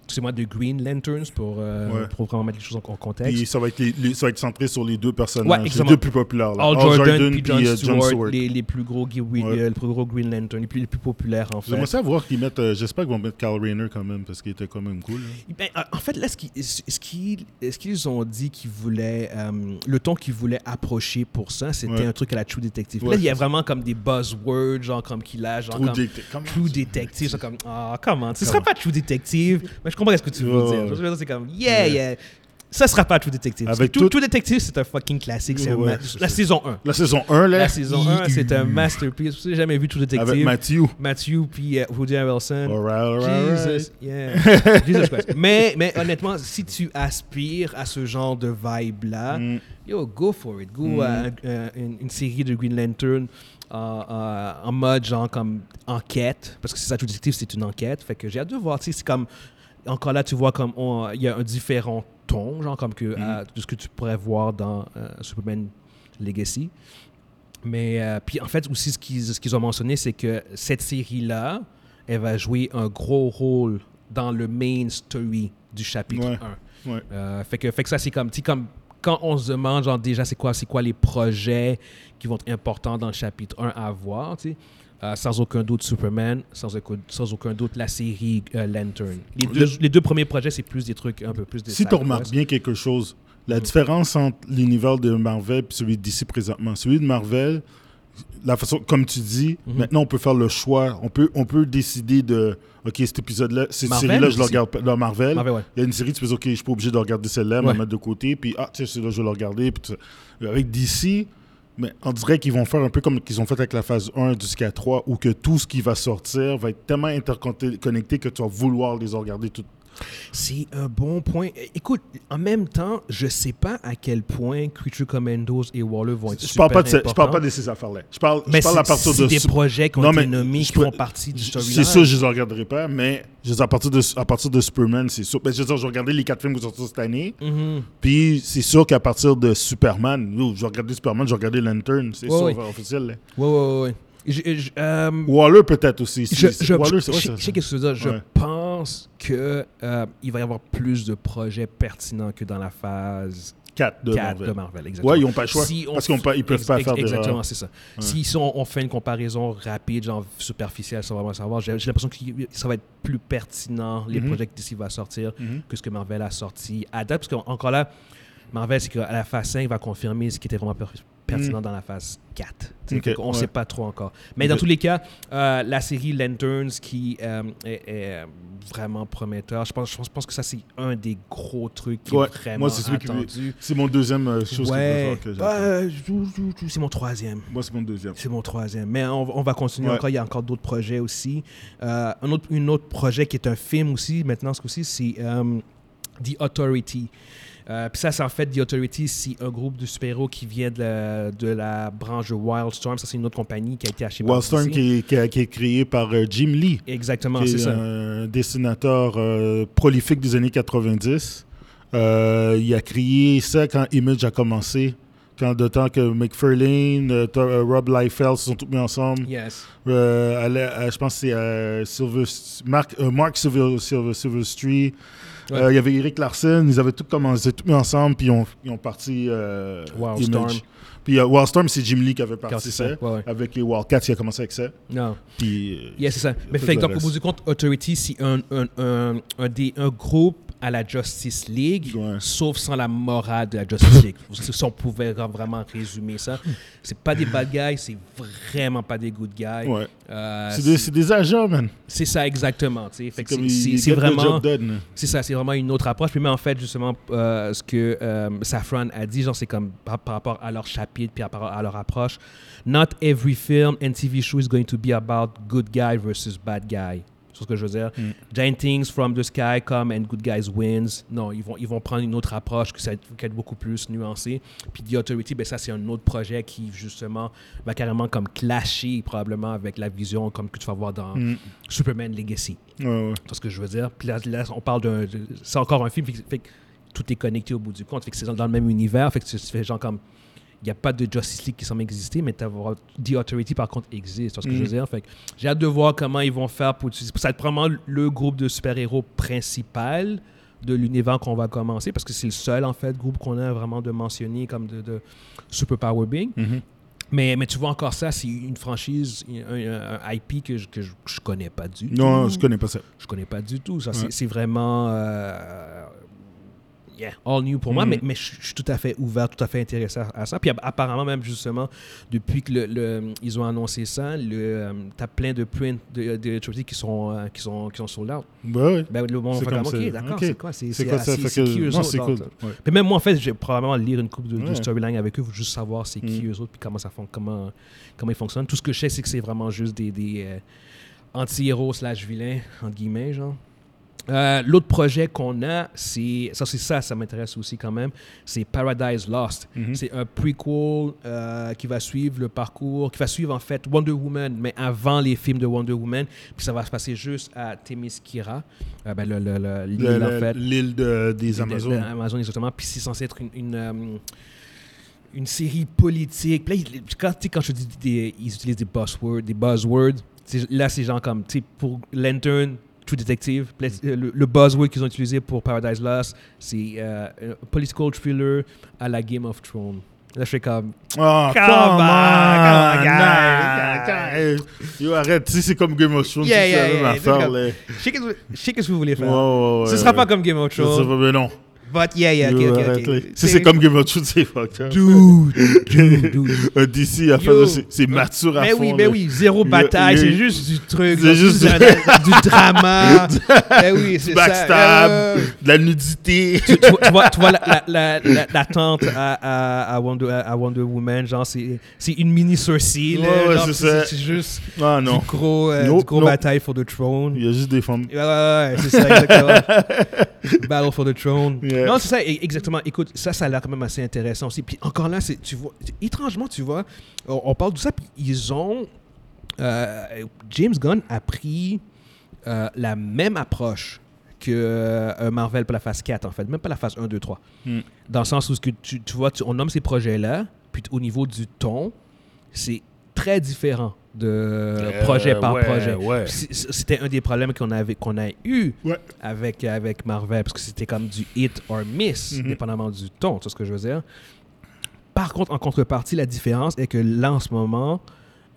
[SPEAKER 1] excusez-moi, de Green Lanterns pour, euh,
[SPEAKER 2] Ouais.
[SPEAKER 1] pour vraiment mettre les choses en, en contexte.
[SPEAKER 2] Puis ça va, être les- les- ça va être centré sur les deux
[SPEAKER 1] Ouais,
[SPEAKER 2] personnages, les deux plus populaires. Là.
[SPEAKER 1] Al Jordan puis
[SPEAKER 2] puis,
[SPEAKER 1] John
[SPEAKER 2] euh,
[SPEAKER 1] Stewart, Les, les plus gros,
[SPEAKER 2] Ouais.
[SPEAKER 1] euh, les plus gros Green Lantern, les plus, les plus populaires en fait.
[SPEAKER 2] J'aimerais savoir qu'ils mettent. euh, J'espère qu'ils vont mettre Carl Rayner quand même, parce qu'il était quand même cool.
[SPEAKER 1] Ben, euh, en fait, là, ce qu'ils ce qu'ils ont dit qu'ils voulaient, euh, le ton qu'ils voulaient approcher pour ça, c'était un truc à la True Detective. Là, il y a vraiment comme des buzzwords, genre comme qu'il a, genre
[SPEAKER 2] True
[SPEAKER 1] comme True Detective, c'est comme, ah, comment, ce
[SPEAKER 2] Comment?
[SPEAKER 1] sera pas True Detective, mais je comprends ce que tu veux dire.
[SPEAKER 2] ouais.
[SPEAKER 1] Je veux dire, C'est comme, yeah, yeah. Ça sera pas True Detective. Parce
[SPEAKER 2] Avec
[SPEAKER 1] que
[SPEAKER 2] tout-
[SPEAKER 1] True Detective, c'est un fucking classique. c'est
[SPEAKER 2] Ouais,
[SPEAKER 1] la saison 1.
[SPEAKER 2] La saison 1, là.
[SPEAKER 1] La saison
[SPEAKER 2] il-
[SPEAKER 1] 1, c'est un masterpiece. J'ai jamais vu True Detective?
[SPEAKER 2] Avec Matthew.
[SPEAKER 1] Matthew puis euh, Woody Harrelson.
[SPEAKER 2] Alright, alright,
[SPEAKER 1] Jesus, yeah. Jesus Christ. Mais, mais honnêtement, si tu aspires à ce genre de vibe-là,
[SPEAKER 2] Mm.
[SPEAKER 1] yo, go for it. Go
[SPEAKER 2] Mm.
[SPEAKER 1] à euh, une, une série de Green Lantern euh, euh, en mode genre comme enquête, parce que c'est ça, tout détective, c'est une enquête. Fait que j'ai hâte de voir. Tu sais, c'est comme, encore là, tu vois comme il y a un différent ton, genre comme que
[SPEAKER 2] Mm.
[SPEAKER 1] euh, de ce que tu pourrais voir dans euh, Superman Legacy. Mais euh, puis en fait aussi ce qu'ils ce qu'ils ont mentionné c'est que cette série là elle va jouer un gros rôle dans le main story du chapitre
[SPEAKER 2] Ouais.
[SPEAKER 1] 1.
[SPEAKER 2] Ouais.
[SPEAKER 1] Euh, fait que fait que ça c'est comme comme quand on se demande genre déjà c'est quoi c'est quoi les projets qui vont être importants dans le chapitre 1 à voir, tu sais. Euh, sans aucun doute Superman, sans aucun, sans aucun doute la série euh, Lantern. Les deux,
[SPEAKER 2] Le-
[SPEAKER 1] les deux premiers projets, c'est plus des trucs un peu plus des
[SPEAKER 2] Si tu remarques bien quelque chose, la
[SPEAKER 1] Mm.
[SPEAKER 2] différence entre l'univers de Marvel et celui d'ici présentement, celui de Marvel, la façon, comme tu dis,
[SPEAKER 1] Mhm.
[SPEAKER 2] maintenant on peut faire le choix, on peut, on peut décider de, ok, cet épisode-là, cette série-là, je la regarde pas- Marvel.
[SPEAKER 1] Marvel, ouais.
[SPEAKER 2] Il y a une série, tu fais, ok, je suis pas obligé de regarder celle-là, me
[SPEAKER 1] Ouais.
[SPEAKER 2] la mettre de côté, puis ah, tiens, celle-là, je vais la regarder. Puis. Avec DC, mais on dirait qu'ils vont faire un peu comme qu'ils ont fait avec la phase 1 jusqu'à 3, où que tout ce qui va sortir va être tellement interconnecté que tu vas vouloir les regarder toutes.
[SPEAKER 1] C'est un bon point. Écoute, en même temps, je sais pas à quel point Creature Commandos et Waller vont être
[SPEAKER 2] Je
[SPEAKER 1] super
[SPEAKER 2] parle, pas de, je parle pas de ces affaires-là. Je parle, je
[SPEAKER 1] Mais
[SPEAKER 2] parle à
[SPEAKER 1] c'est
[SPEAKER 2] partir de...
[SPEAKER 1] des projets qui ont
[SPEAKER 2] Non,
[SPEAKER 1] été
[SPEAKER 2] mais
[SPEAKER 1] nommés,
[SPEAKER 2] je
[SPEAKER 1] qui font partie du storyline.
[SPEAKER 2] C'est sûr, je les regarderai pas, mais je à partir de, à partir de Superman, c'est sûr. Ben, je veux dire, je vais regarder les quatre films qui sont sortis cette année,
[SPEAKER 1] Mhm.
[SPEAKER 2] puis c'est sûr qu'à partir de Superman, je vais regarder Superman, je vais regarder Lantern, c'est
[SPEAKER 1] Ouais,
[SPEAKER 2] sûr,
[SPEAKER 1] ouais.
[SPEAKER 2] officiel. là.
[SPEAKER 1] Ouais, ouais, ouais. Je, je- euh,
[SPEAKER 2] Waller peut-être aussi.
[SPEAKER 1] je, je,
[SPEAKER 2] Waller,
[SPEAKER 1] je- je- je sais qu'est-ce que tu veux dire. Je pense pense que euh, va y avoir plus de projets pertinents que dans la phase
[SPEAKER 2] 4 de
[SPEAKER 1] 4
[SPEAKER 2] Marvel.
[SPEAKER 1] de Marvel. Exactement.
[SPEAKER 2] Ouais, ils n'ont pas le choix.
[SPEAKER 1] Si
[SPEAKER 2] parce qu'ils ne peuvent pas faire des
[SPEAKER 1] Exactement, c'est ça.
[SPEAKER 2] Ouais.
[SPEAKER 1] Si on, fait une comparaison rapide, genre superficielle, sans vraiment savoir, j'ai l'impression que ça va être plus pertinent, les
[SPEAKER 2] Mhm.
[SPEAKER 1] projets que DC va sortir,
[SPEAKER 2] Mhm.
[SPEAKER 1] que ce que Marvel a sorti à date. Parce qu'encore là, Marvel, c'est qu'à la phase 5, il va confirmer ce qui était vraiment per- pertinent dans la phase 4.
[SPEAKER 2] Mm. Ok,
[SPEAKER 1] on ne
[SPEAKER 2] ouais.
[SPEAKER 1] sait pas trop encore. Mais dans tous les cas, euh, la série Lanterns qui euh, est, est vraiment prometteur, je pense, je que ça, c'est un des gros trucs qui
[SPEAKER 2] Ouais,
[SPEAKER 1] est vraiment
[SPEAKER 2] moi, c'est
[SPEAKER 1] attendu.
[SPEAKER 2] Mon deuxième euh, chose
[SPEAKER 1] Ouais,
[SPEAKER 2] que
[SPEAKER 1] euh, jou- c'est mon troisième.
[SPEAKER 2] Moi, c'est mon deuxième.
[SPEAKER 1] C'est mon troisième. Mais on, on va continuer encore. Il y a encore d'autres projets aussi. Euh, un autre, une autre projet qui est un film aussi, maintenant, ce coup-ci, c'est euh, The Authority. Euh, Puis ça, c'est en fait The Authority, c'est un groupe de super-héros qui vient de la, de la branche Wildstorm. Ça, c'est une autre compagnie qui a été achetée par
[SPEAKER 2] Wildstorm
[SPEAKER 1] DC.
[SPEAKER 2] qui est, qui, qui est créé par euh, Jim Lee,
[SPEAKER 1] Exactement, c'est
[SPEAKER 2] est
[SPEAKER 1] ça.
[SPEAKER 2] un dessinateur euh, prolifique des années 90. Euh, il a créé ça quand Image a commencé. Quand de temps que McFarlane, euh, Rob Liefeld se sont tous mis ensemble.
[SPEAKER 1] Yes.
[SPEAKER 2] Euh, à la- à- je pense que c'est euh, Silver- Mark, Mark Silver, Silver,
[SPEAKER 1] Ouais.
[SPEAKER 2] Euh, il y avait Eric Larson. Ils avaient tout commencé, tout mis ensemble, puis ils ont, ils ont parti euh,
[SPEAKER 1] Wildstorm.
[SPEAKER 2] Puis euh, Wildstorm, c'est Jim Lee qui avait parti ça.
[SPEAKER 1] ça. Ouais, ouais.
[SPEAKER 2] Avec les Wildcats, il a commencé avec ça.
[SPEAKER 1] Non.
[SPEAKER 2] Puis,
[SPEAKER 1] Yeah, c'est ça. Mais fait donc, au bout du compte, Authority, c'est un, un, un, un, des- un groupe à la Justice League,
[SPEAKER 2] Ouais.
[SPEAKER 1] sauf sans la morale de la Justice League. si on pouvait vraiment résumer ça, c'est pas des bad guys, c'est vraiment pas des good guys.
[SPEAKER 2] ouais.
[SPEAKER 1] Euh,
[SPEAKER 2] c'est des, agents, man.
[SPEAKER 1] c'est ça exactement. c'est- vraiment. C'est ça, c'est vraiment une autre approche. Mais en fait, justement, euh, ce que euh, Safran a dit, genre, c'est comme par, rapport à leur chapitre, puis par à leur approche. Not every film and TV show is going to be about good guy versus bad guy. C'est ce que je veux dire.
[SPEAKER 2] Mm.
[SPEAKER 1] Giant things from the sky come and good guys wins. Non, ils vont, ils vont prendre une autre approche qui va être- beaucoup plus nuancée. Puis The Authority, ben ça, c'est un autre projet qui, justement, va carrément comme clasher probablement avec la vision comme que tu vas voir dans
[SPEAKER 2] Mm.
[SPEAKER 1] Superman Legacy.
[SPEAKER 2] Ouais, ouais.
[SPEAKER 1] C'est ce que je veux dire? Puis là, là, on parle d'un. C'est encore un film, fait, fait tout est connecté au bout du compte. Fait que c'est dans, dans le même univers. Fait que tu fais genre comme. Il n'y a pas de Justice League qui semble exister, mais The Authority, par contre, existe. C'est ce que je veux
[SPEAKER 2] Mhm.
[SPEAKER 1] dire. Fait j'ai hâte de voir comment ils vont faire pour utiliser. Ça va être vraiment le groupe de super-héros principal de l'univers qu'on va commencer, parce que c'est le seul, en fait, groupe qu'on a vraiment de mentionner comme de, de super power being.
[SPEAKER 2] Mhm.
[SPEAKER 1] Mais, mais tu vois encore ça, c'est une franchise, un, un IP que je, que je, je connais pas du tout.
[SPEAKER 2] Non, je connais pas ça.
[SPEAKER 1] Je connais pas du tout. Ça,
[SPEAKER 2] Ouais.
[SPEAKER 1] c'est- c'est vraiment euh, yeah, all new pour moi,
[SPEAKER 2] Mhm.
[SPEAKER 1] mais, mais je suis tout à fait ouvert, tout à fait intéressé à, à ça. Puis app- apparemment, même justement, depuis que le, le- ils ont annoncé ça, le, tu as plein de prints de, de Trinity qui sont, euh, qui sont, qui sont sold out.
[SPEAKER 2] Ouais, ouais.
[SPEAKER 1] Ben, le monde
[SPEAKER 2] C'est
[SPEAKER 1] va
[SPEAKER 2] comme.
[SPEAKER 1] OK, d'accord, c'est quoi? C'est
[SPEAKER 2] C'est ça?
[SPEAKER 1] qui eux autres?
[SPEAKER 2] cool. Ouais.
[SPEAKER 1] puis même moi, en fait, je vais probablement lire une coupe de, de
[SPEAKER 2] Ouais.
[SPEAKER 1] storyline avec eux pour juste savoir c'est qui
[SPEAKER 2] Mm.
[SPEAKER 1] eux autres puis comment ça fon- comment, comment ils fonctionnent. Tout ce que je sais, c'est que c'est vraiment juste des, des euh, anti-héros slash vilains, entre guillemets, genre. Euh, L'autre projet qu'on a, c'est ça, c'est ça, ça m'intéresse aussi quand même. C'est Paradise Lost.
[SPEAKER 2] Mhm.
[SPEAKER 1] C'est un prequel euh, qui va suivre le parcours, qui va suivre en fait Wonder Woman, mais avant les films de Wonder Woman. Puis ça va se passer juste à Themyscira, euh, ben, le- le- le- l'île
[SPEAKER 2] Le-
[SPEAKER 1] en
[SPEAKER 2] le-
[SPEAKER 1] fait.
[SPEAKER 2] L'île de- des
[SPEAKER 1] De-
[SPEAKER 2] Amazones.
[SPEAKER 1] de- Amazon, exactement. Puis c'est censé être une, une, euh, une série politique. Puis là, quand, quand je dis des, ils utilisent des buzzwords, des buzzwords, là, c'est genre comme, tu sais, pour Lantern, True Detective, là, le, le buzzword qu'ils ont utilisé pour Paradise Lost, c'est euh, un political thriller à la Game of Thrones. Là, je fais comme,
[SPEAKER 2] Oh,
[SPEAKER 1] Come on, come on.
[SPEAKER 2] Yo, arrête, sais, c'est comme Game of Thrones,
[SPEAKER 1] Yeah,
[SPEAKER 2] c'est
[SPEAKER 1] yeah,
[SPEAKER 2] la même
[SPEAKER 1] yeah,
[SPEAKER 2] affaire,
[SPEAKER 1] je sais qu'est-ce que- vous voulez faire. Ce sera
[SPEAKER 2] ouais.
[SPEAKER 1] pas comme Game of Thrones.
[SPEAKER 2] non.
[SPEAKER 1] But yeah, yeah, ok,
[SPEAKER 2] Yo,
[SPEAKER 1] ok, ok.
[SPEAKER 2] Si c'est comme Game of Thrones, c'est fucked up.
[SPEAKER 1] Dude, dude, dude.
[SPEAKER 2] Un DC, à
[SPEAKER 1] Yo.
[SPEAKER 2] faire, c'est- c'est mature à
[SPEAKER 1] Mais
[SPEAKER 2] fond.
[SPEAKER 1] oui, mais
[SPEAKER 2] là.
[SPEAKER 1] oui, zéro bataille, c'est juste du truc,
[SPEAKER 2] C'est juste
[SPEAKER 1] du, du drama. mais oui, c'est ça.
[SPEAKER 2] Backstab,
[SPEAKER 1] Euh,
[SPEAKER 2] de la nudité.
[SPEAKER 1] tu, tu vois- tu vois, tu vois la, la, la, la, la tante à, à, à, Wonder, à Wonder Woman, genre, c'est c'est une mini là,
[SPEAKER 2] Ouais, ouais,
[SPEAKER 1] genre,
[SPEAKER 2] c'est
[SPEAKER 1] c'est
[SPEAKER 2] ça.
[SPEAKER 1] c'est juste
[SPEAKER 2] Ah non,
[SPEAKER 1] du gros, euh,
[SPEAKER 2] Nope,
[SPEAKER 1] du gros
[SPEAKER 2] nope.
[SPEAKER 1] bataille for the throne.
[SPEAKER 2] il y a juste des femmes.
[SPEAKER 1] Ouais, ouais, ouais, c'est ça, exactement. Battle for the Throne.
[SPEAKER 2] Yeah.
[SPEAKER 1] Non, c'est ça, e- exactement. Écoute, ça, ça a l'air quand même assez intéressant aussi. Puis encore là, tu vois, étrangement, tu vois, on, on parle de ça, puis ils ont. euh, James Gunn a pris euh, la même approche que euh, Marvel pour la phase 4, en fait, même pas la phase 1, 2, 3.
[SPEAKER 2] Hmm.
[SPEAKER 1] Dans le sens où ce que tu, tu vois, tu- on nomme ces projets-là, puis au niveau du ton, c'est très différent de
[SPEAKER 2] Euh,
[SPEAKER 1] projet par
[SPEAKER 2] ouais,
[SPEAKER 1] projet.
[SPEAKER 2] ouais.
[SPEAKER 1] C'était un des problèmes qu'on avait qu'on a eu
[SPEAKER 2] Ouais.
[SPEAKER 1] avec, avec Marvel, parce que c'était comme du hit or miss,
[SPEAKER 2] Mhm.
[SPEAKER 1] dépendamment du ton, tu vois ce que je veux dire. Par contre, en contrepartie, la différence est que là, en ce moment,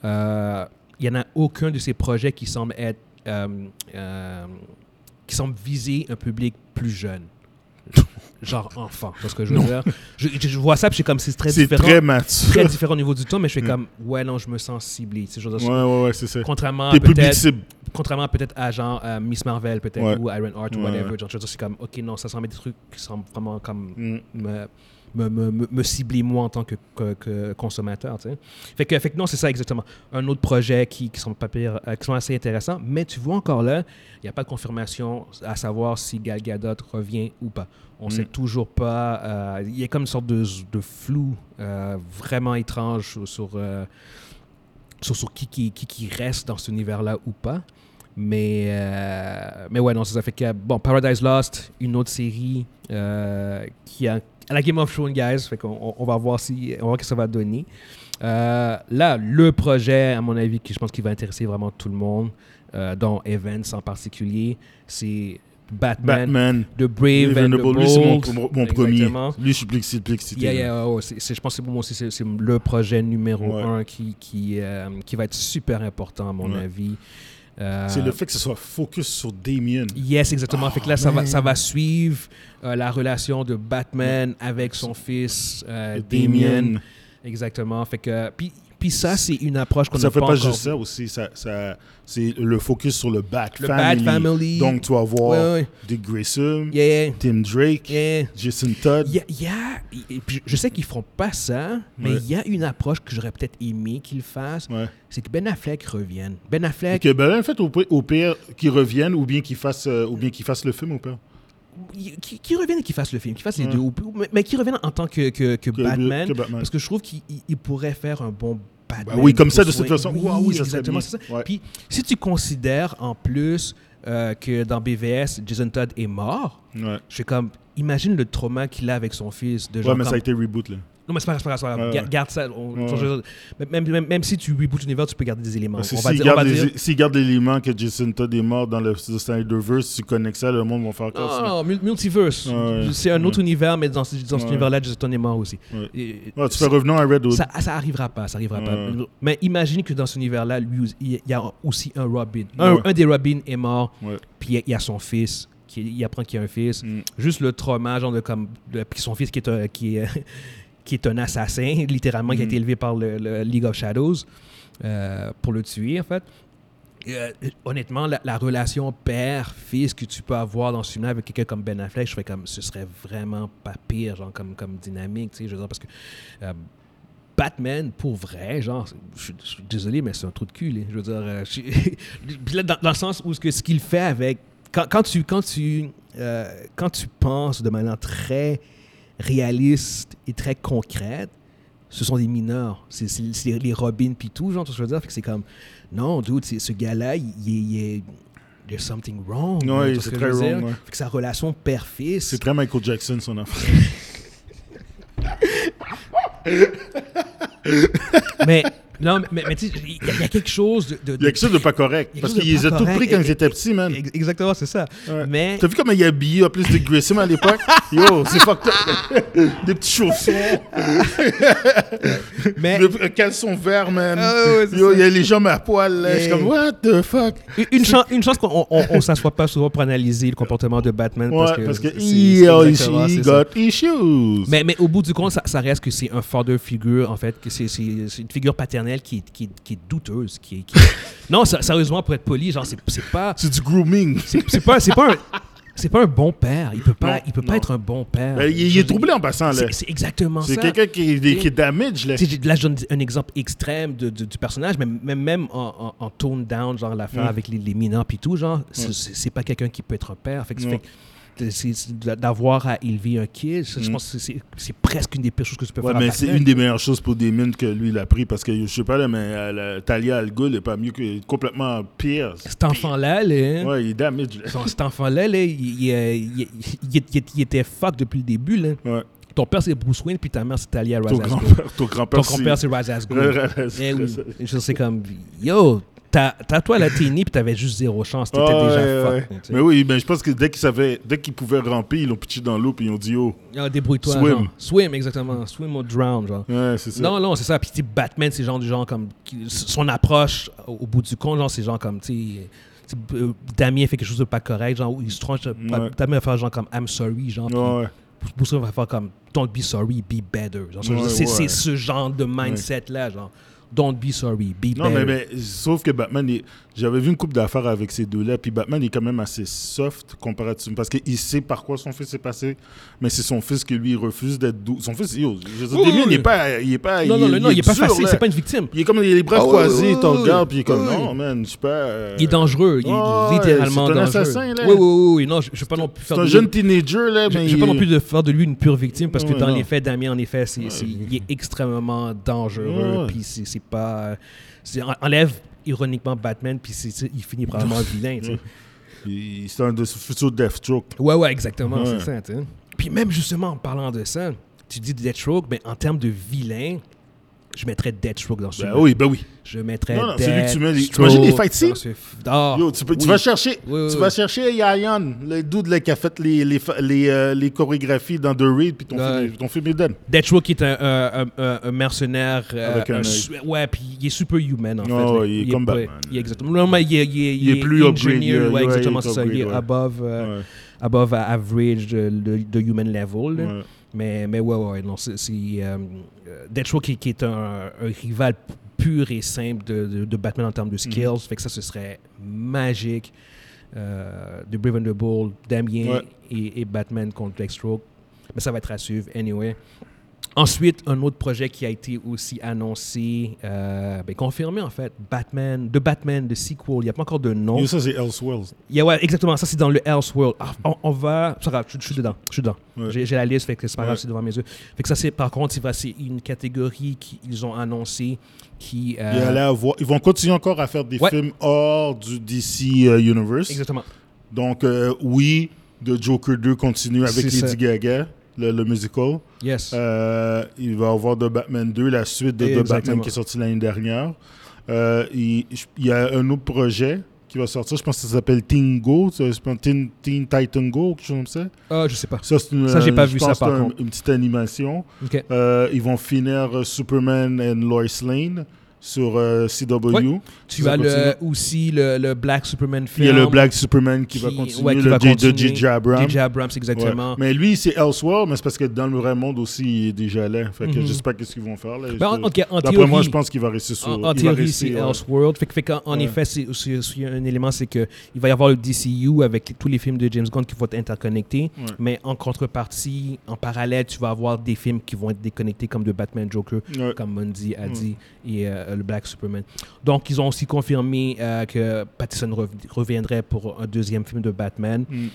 [SPEAKER 1] euh, il n'y en a aucun de ces projets qui semble être euh, euh, qui semble viser un public plus jeune. Genre enfant, c'est ce que je veux
[SPEAKER 2] Non.
[SPEAKER 1] dire? Je, je- je vois ça, puis c'est comme c'est très
[SPEAKER 2] C'est
[SPEAKER 1] différent.
[SPEAKER 2] très mature.
[SPEAKER 1] très différent au niveau du ton, mais je fais
[SPEAKER 2] Mm.
[SPEAKER 1] comme, ouais, non, je me sens ciblé. tu sais, je
[SPEAKER 2] Ouais, ouais, ouais, c'est ça.
[SPEAKER 1] Contrairement peut-être contrairement peut-être à genre euh, Miss Marvel peut-être
[SPEAKER 2] Ouais.
[SPEAKER 1] ou Iron Heart ou
[SPEAKER 2] Ouais,
[SPEAKER 1] whatever
[SPEAKER 2] ouais.
[SPEAKER 1] genre je veux dire, c'est comme ok non ça semble des trucs qui semblent vraiment comme
[SPEAKER 2] Mm.
[SPEAKER 1] me, me, me, cibler moi en tant que, que, que consommateur fait que, fait que non c'est ça exactement un autre projet qui, qui sont pas pire euh, qui sont assez intéressants mais tu vois encore là il n'y a pas de confirmation à savoir si Gal Gadot revient ou pas on
[SPEAKER 2] Mm.
[SPEAKER 1] sait toujours pas euh, il y a comme une sorte de, de flou euh, vraiment étrange sur, sur, euh, sur, sur qui, qui, reste dans cet univers-là ou pas. Mais, euh, mais ouais, non, ça fait que, bon, Paradise Lost, une autre série euh, qui a à la Game of Thrones, guys. Fait qu'on on- va voir si, on va voir ce que ça va donner. Euh, là, le projet, à mon avis, qui je pense qu'il va intéresser vraiment tout le monde, euh, dont Evans en particulier, c'est Batman,
[SPEAKER 2] Batman.
[SPEAKER 1] The Brave and the
[SPEAKER 2] Vulnerable. Lui, c'est mon,
[SPEAKER 1] Bold.
[SPEAKER 2] premier. Lui, je suis plus excité,
[SPEAKER 1] Yeah, yeah, c'est- je pense que pour moi aussi, c'est c'est le projet numéro
[SPEAKER 2] Ouais.
[SPEAKER 1] un qui, qui, euh, qui va être super important, à mon
[SPEAKER 2] Ouais.
[SPEAKER 1] avis. Euh,
[SPEAKER 2] C'est le fait que ce soit focus sur Damien.
[SPEAKER 1] Yes, exactement. fait que là, ça va,
[SPEAKER 2] man.
[SPEAKER 1] ça va suivre euh, la relation de Batman avec son fils euh,
[SPEAKER 2] Damien.
[SPEAKER 1] Damien. Exactement. Fait que, puis, puis ça, c'est une approche qu'on
[SPEAKER 2] Ça
[SPEAKER 1] n'a
[SPEAKER 2] fait
[SPEAKER 1] pas,
[SPEAKER 2] pas
[SPEAKER 1] encore
[SPEAKER 2] juste ça aussi. Ça, ça, c'est le focus sur le Bat
[SPEAKER 1] Le
[SPEAKER 2] Family.
[SPEAKER 1] Family.
[SPEAKER 2] Donc, tu vas voir
[SPEAKER 1] Ouais, ouais.
[SPEAKER 2] Dick Grayson,
[SPEAKER 1] Yeah, yeah,
[SPEAKER 2] Tim Drake,
[SPEAKER 1] yeah.
[SPEAKER 2] Jason Todd.
[SPEAKER 1] Il y a, il y a- et puis je sais qu'ils feront pas ça, mais
[SPEAKER 2] Ouais.
[SPEAKER 1] il y a une approche que j'aurais peut-être aimé qu'ils fassent, c'est que Ben Affleck revienne. Ben Affleck,
[SPEAKER 2] Ok, ben, en fait, au, pi- au pire, qu'ils reviennent ou bien qu'ils fassent, euh, ou bien qu'ils fassent le film, au pire.
[SPEAKER 1] Qui, qui revienne et qui fasse le film, qui fasse les
[SPEAKER 2] Ouais.
[SPEAKER 1] deux, ou- mais, mais qui revienne en tant que, que, que
[SPEAKER 2] Que-
[SPEAKER 1] Batman,
[SPEAKER 2] que Batman.
[SPEAKER 1] parce que je trouve qu'il il- il pourrait faire un bon Batman.
[SPEAKER 2] Ben oui, comme ça, de cette façon.
[SPEAKER 1] Oui,
[SPEAKER 2] Wow, oui, ça
[SPEAKER 1] exactement, ça.
[SPEAKER 2] Ouais.
[SPEAKER 1] Puis si tu considères en plus euh, que dans BVS, Jason Todd est mort,
[SPEAKER 2] Ouais,
[SPEAKER 1] je suis comme, imagine le trauma qu'il a avec son fils. De
[SPEAKER 2] ouais
[SPEAKER 1] genre
[SPEAKER 2] mais ça a été reboot, là.
[SPEAKER 1] Non, mais c'est pas grave, c'est pas grave.
[SPEAKER 2] Ouais, ouais.
[SPEAKER 1] Garde ça. on-
[SPEAKER 2] Ouais,
[SPEAKER 1] même, même, même si tu reboots l'univers, tu peux garder des éléments.
[SPEAKER 2] S'ils les- s'ils gardent l'élément que Jason Todd est mort dans le, Snyderverse, tu connectes ça, le monde va faire
[SPEAKER 1] Non,
[SPEAKER 2] encore
[SPEAKER 1] non, mul- multiverse.
[SPEAKER 2] Ouais,
[SPEAKER 1] c'est un autre univers, mais dans, ce- dans cet
[SPEAKER 2] Ouais.
[SPEAKER 1] univers-là, Jason Todd est mort aussi.
[SPEAKER 2] Ouais.
[SPEAKER 1] Et-
[SPEAKER 2] Ouais, tu fais revenant à Red Hood.
[SPEAKER 1] ça, ça arrivera pas, ça arrivera
[SPEAKER 2] Ouais.
[SPEAKER 1] pas. Mais imagine que dans cet univers-là, lui, il y a aussi un Robin. Un,
[SPEAKER 2] Ouais.
[SPEAKER 1] un des Robin est mort,
[SPEAKER 2] Ouais.
[SPEAKER 1] puis il y a- il y a son fils, qui, il apprend qu'il y a un fils.
[SPEAKER 2] Mm.
[SPEAKER 1] Juste le trauma, genre de comme. de- puis son fils qui est un, qui est, qui est un assassin, littéralement, qui a été élevé par le, le League of Shadows euh, pour le tuer, en fait. Euh, honnêtement, la, la relation père-fils que tu peux avoir dans ce film avec quelqu'un comme Ben Affleck, je comme ce serait vraiment pas pire, genre comme, comme dynamique, tu sais, je veux dire, parce que euh, Batman, pour vrai, genre, je, suis- je suis désolé, mais c'est un trou de cul, là. je veux dire, euh, je- là, dans, dans le sens où ce que- ce qu'il fait avec, quand, quand tu, quand tu, quand tu penses de manière très réaliste et très concrète, ce sont des mineurs. C'est les Robins puis tout, genre, tout ce que je veux dire? Fait que c'est comme, non, dude, ce gars-là, il, il, est-. There's something wrong.
[SPEAKER 2] Ouais,
[SPEAKER 1] tout ce
[SPEAKER 2] c'est
[SPEAKER 1] que
[SPEAKER 2] très wrong, ouais.
[SPEAKER 1] Fait que sa relation père-fils...
[SPEAKER 2] C'est très Michael Jackson, son enfant.
[SPEAKER 1] Mais, non, mais, mais, tu sais, il y, a- il y a quelque chose de... de-
[SPEAKER 2] Il y a quelque chose de pas correct. Parce qu'ils les tous
[SPEAKER 1] correct.
[SPEAKER 2] pris quand ils étaient petits, man.
[SPEAKER 1] Ex- Exactement, c'est ça.
[SPEAKER 2] Ouais.
[SPEAKER 1] Mais...
[SPEAKER 2] T'as vu comment il est habillé en plus de Grissom à l'époque? Yo, c'est fucked up. Des petits chaussons,
[SPEAKER 1] mais
[SPEAKER 2] des caleçons verts, man.
[SPEAKER 1] Ah ouais,
[SPEAKER 2] Yo, il y a les jambes à poil, là. Je suis comme, what the fuck?
[SPEAKER 1] une, chan- une chance qu'on on, on s'assoit pas souvent pour analyser le comportement de Batman.
[SPEAKER 2] Ouais,
[SPEAKER 1] parce que,
[SPEAKER 2] parce que, he,
[SPEAKER 1] c'est ça.
[SPEAKER 2] got issues.
[SPEAKER 1] Mais, mais au bout du compte, ça, ça reste que c'est un father figure, en fait, que c'est une figure paternelle qui, est- qui, est- qui est douteuse. Qui est- qui Non, sérieusement, pour être poli, genre, c'est c'est pas.
[SPEAKER 2] C'est du grooming.
[SPEAKER 1] C'est c'est pas, c'est pas un. C'est pas un bon père. Il peut pas,
[SPEAKER 2] Non,
[SPEAKER 1] il peut pas être un bon père.
[SPEAKER 2] Ben, il, il est troublé en passant, là.
[SPEAKER 1] C'est c'est exactement
[SPEAKER 2] C'est
[SPEAKER 1] ça.
[SPEAKER 2] quelqu'un qui, est- qui est damage, là.
[SPEAKER 1] Là, je donne un exemple extrême de, de- du personnage, mais même, même en, en, en tone down, genre l'affaire
[SPEAKER 2] Mm.
[SPEAKER 1] avec les, les mineurs puis tout, genre, c'est- c'est c'est pas quelqu'un qui peut être un père. Fait que, fait c'est- c'est d'avoir à élever un kid, je
[SPEAKER 2] Mm.
[SPEAKER 1] pense que c'est- presque une des pires choses que tu peux
[SPEAKER 2] Ouais,
[SPEAKER 1] faire.
[SPEAKER 2] mais c'est une des meilleures choses pour Damien que lui, il a pris. Parce que, je sais pas, là, mais euh, la- Talia Al Ghul est pas mieux que complètement pire.
[SPEAKER 1] Cet enfant-là, là,
[SPEAKER 2] Ouais, il est damage,
[SPEAKER 1] son- cet enfant-là, là, il, il, euh, il- était fuck depuis le début. Là.
[SPEAKER 2] Ouais.
[SPEAKER 1] Ton père, c'est Bruce Wayne, puis ta mère, c'est Talia
[SPEAKER 2] grand-père, ton grand-père,
[SPEAKER 1] grand-père, c'est
[SPEAKER 2] c'est...
[SPEAKER 1] Eh je sais comme, yo, t'as t'as- toi, t'es né, puis t'avais juste zéro chance. T'étais
[SPEAKER 2] Ah,
[SPEAKER 1] déjà
[SPEAKER 2] ouais,
[SPEAKER 1] fuck.
[SPEAKER 2] ouais. Mais oui, mais je pense que dès qu'ils savaient, dès qu'ils pouvaient ramper, ils l'ont pitché dans l'eau puis ils ont dit oh.
[SPEAKER 1] Ah, Débrouille-toi.
[SPEAKER 2] Swim.
[SPEAKER 1] genre. Swim, exactement. Swim or drown, genre.
[SPEAKER 2] Ouais, c'est ça.
[SPEAKER 1] Non, non, c'est ça. Puis, tu sais, Batman, c'est genre du genre comme. son approche au bout du compte, genre, c'est genre comme, tu euh, Damien fait quelque chose de pas correct, genre, où il se tronche.
[SPEAKER 2] Ouais.
[SPEAKER 1] Damien va faire genre comme I'm sorry, genre.
[SPEAKER 2] Ouais,
[SPEAKER 1] Wayne va faire comme Don't be sorry, be better. Genre,
[SPEAKER 2] Ouais,
[SPEAKER 1] c'est
[SPEAKER 2] ouais.
[SPEAKER 1] c'est ce genre de mindset-là, genre. Don't be sorry, be
[SPEAKER 2] Non, mais,
[SPEAKER 1] better.
[SPEAKER 2] mais sauf que Batman, il- j'avais vu une coupe d'affaires avec ces deux-là, puis Batman est quand même assez soft comparativement, parce qu'il sait par quoi son fils est passé, mais c'est son fils que lui, il refuse d'être doux. Son fils, yo, je veux dire,
[SPEAKER 1] Oui,
[SPEAKER 2] Damien,
[SPEAKER 1] oui,
[SPEAKER 2] il est pas, il est pas,
[SPEAKER 1] non, non, non, il est pas
[SPEAKER 2] dur,
[SPEAKER 1] facile, c'est pas une victime.
[SPEAKER 2] Il est comme, il a les bras
[SPEAKER 1] oui,
[SPEAKER 2] croisés, il te regarde, puis il est comme, non, man, je suis pas... euh,
[SPEAKER 1] Il est dangereux, il est littéralement
[SPEAKER 2] c'est un
[SPEAKER 1] dangereux.
[SPEAKER 2] assassin, là.
[SPEAKER 1] Oui, oui, oui, oui, non, je ne vais pas non plus
[SPEAKER 2] C'est
[SPEAKER 1] faire
[SPEAKER 2] un
[SPEAKER 1] de
[SPEAKER 2] jeune
[SPEAKER 1] lui-
[SPEAKER 2] teenager, là,
[SPEAKER 1] Je
[SPEAKER 2] mais
[SPEAKER 1] ne vais
[SPEAKER 2] il
[SPEAKER 1] pas non
[SPEAKER 2] est-
[SPEAKER 1] plus de faire de lui une pure victime parce que dans
[SPEAKER 2] non.
[SPEAKER 1] les faits, Damien, en effet, c'est, il est extrêmement dangereux. Puis c'est, c'est pas. enlève ironiquement Batman, puis il finit probablement vilain.
[SPEAKER 2] C'est un de ce futur Deathstroke.
[SPEAKER 1] Ouais, ouais, exactement,
[SPEAKER 2] Ouais.
[SPEAKER 1] c'est ça. tu sais. Puis même justement en parlant de ça, tu dis Deathstroke, mais en termes de vilain, je mettrais Deathstroke dans ce
[SPEAKER 2] Ben
[SPEAKER 1] film.
[SPEAKER 2] oui, ben oui.
[SPEAKER 1] Je mettrais
[SPEAKER 2] Non, non, c'est lui que tu mets les-
[SPEAKER 1] Deathstroke
[SPEAKER 2] t'imagines les fight
[SPEAKER 1] dans
[SPEAKER 2] scenes?
[SPEAKER 1] ce f- Ah,
[SPEAKER 2] Yo, tu, peux- tu
[SPEAKER 1] oui.
[SPEAKER 2] vas chercher,
[SPEAKER 1] Oui, oui,
[SPEAKER 2] tu
[SPEAKER 1] oui.
[SPEAKER 2] vas chercher Yayan, le dude là, qui a fait les, les, les, euh, les chorégraphies dans The Raid, puis ton,
[SPEAKER 1] Ouais.
[SPEAKER 2] film, ton film est done.
[SPEAKER 1] Deathstroke est un, un, un- un mercenaire. euh,
[SPEAKER 2] Avec un
[SPEAKER 1] ouais, puis il est superhuman en
[SPEAKER 2] Oh,
[SPEAKER 1] fait.
[SPEAKER 2] il est comme Batman.
[SPEAKER 1] il est exactement. Non, mais il est, il est,
[SPEAKER 2] Il est plus upgrade,
[SPEAKER 1] engineer,
[SPEAKER 2] il-
[SPEAKER 1] ouais,
[SPEAKER 2] ouais,
[SPEAKER 1] exactement, c'est ça. Il est
[SPEAKER 2] upgrade, ouais.
[SPEAKER 1] above, euh, above average de, de- de human level. Mais, mais ouais, ouais, non, c'est. euh, euh, Deathstroke qui, qui est un, un rival pur et simple de, de- de Batman en termes de skills.
[SPEAKER 2] Mhm.
[SPEAKER 1] Fait que ça, ce serait magique. Euh, de Brave and the Bold, Damien
[SPEAKER 2] Ouais.
[SPEAKER 1] et, et Batman contre Deathstroke. Mais ça va être à suivre, anyway. Ensuite, un autre projet qui a été aussi annoncé, euh, ben, confirmé en fait, Batman, de Batman, de sequel. Il n'y a pas encore de nom.
[SPEAKER 2] Yo, ça, c'est Elseworlds.
[SPEAKER 1] Il y a- ouais, exactement, ça c'est dans le Elseworld. Ah, on, on va. Grave, je, je suis dedans. Je suis dedans.
[SPEAKER 2] Ouais.
[SPEAKER 1] J'ai la liste, fait que c'est pas grave,
[SPEAKER 2] Ouais.
[SPEAKER 1] c'est devant mes yeux. Fait que ça, c'est par contre, c'est une catégorie qu'ils ont annoncé qui. euh,
[SPEAKER 2] Il allait avoir- ils vont continuer encore à faire des
[SPEAKER 1] Ouais.
[SPEAKER 2] films hors du DC euh, Universe.
[SPEAKER 1] Exactement.
[SPEAKER 2] Donc, oui, The Joker 2 continue avec Lady
[SPEAKER 1] ça.
[SPEAKER 2] Gaga, le, le musical.
[SPEAKER 1] Yes.
[SPEAKER 2] Euh, il va y avoir The Batman 2, la suite de The. Batman qui est sortie l'année dernière. Euh, il, il y a un autre projet qui va sortir, je pense que ça s'appelle Teen Go, Teen, Teen Titan Go, quelque chose comme ça.
[SPEAKER 1] Ah, je sais pas.
[SPEAKER 2] Ça, une,
[SPEAKER 1] Ça, j'ai pas vu ça, par
[SPEAKER 2] un-
[SPEAKER 1] contre.
[SPEAKER 2] une petite animation.
[SPEAKER 1] Ok.
[SPEAKER 2] Euh, ils vont finir Superman and Lois Lane sur euh, CW.
[SPEAKER 1] Tu as le, aussi le, le Black Superman
[SPEAKER 2] Il
[SPEAKER 1] film.
[SPEAKER 2] y a le Black Superman qui, va continuer,
[SPEAKER 1] ouais, qui
[SPEAKER 2] le
[SPEAKER 1] va
[SPEAKER 2] de
[SPEAKER 1] continuer.
[SPEAKER 2] J.J. Abrams.
[SPEAKER 1] J.J. Abrams, exactement.
[SPEAKER 2] Ouais. Mais lui, c'est Elseworld, mais c'est parce que dans le vrai monde aussi, il est déjà là. Fait que je sais pas qu'est-ce qu'ils vont faire. Là.
[SPEAKER 1] Ben, en, en- en
[SPEAKER 2] D'après moi, je pense qu'il va rester sur.
[SPEAKER 1] En, en
[SPEAKER 2] il
[SPEAKER 1] théorie, c'est
[SPEAKER 2] ouais.
[SPEAKER 1] Elseworld. Fait, fait en effet, c'est aussi, un élément, c'est qu'il va y avoir le DCU avec tous les films de James Gunn qui vont être interconnectés. Mais en contrepartie, en parallèle, tu vas avoir des films qui vont être déconnectés comme de Batman Joker, comme Mundi a dit, et euh, le Black Superman. Donc, ils ont aussi confirmé euh, que Pattinson rev- reviendrait pour un deuxième film de Batman.
[SPEAKER 2] Mm.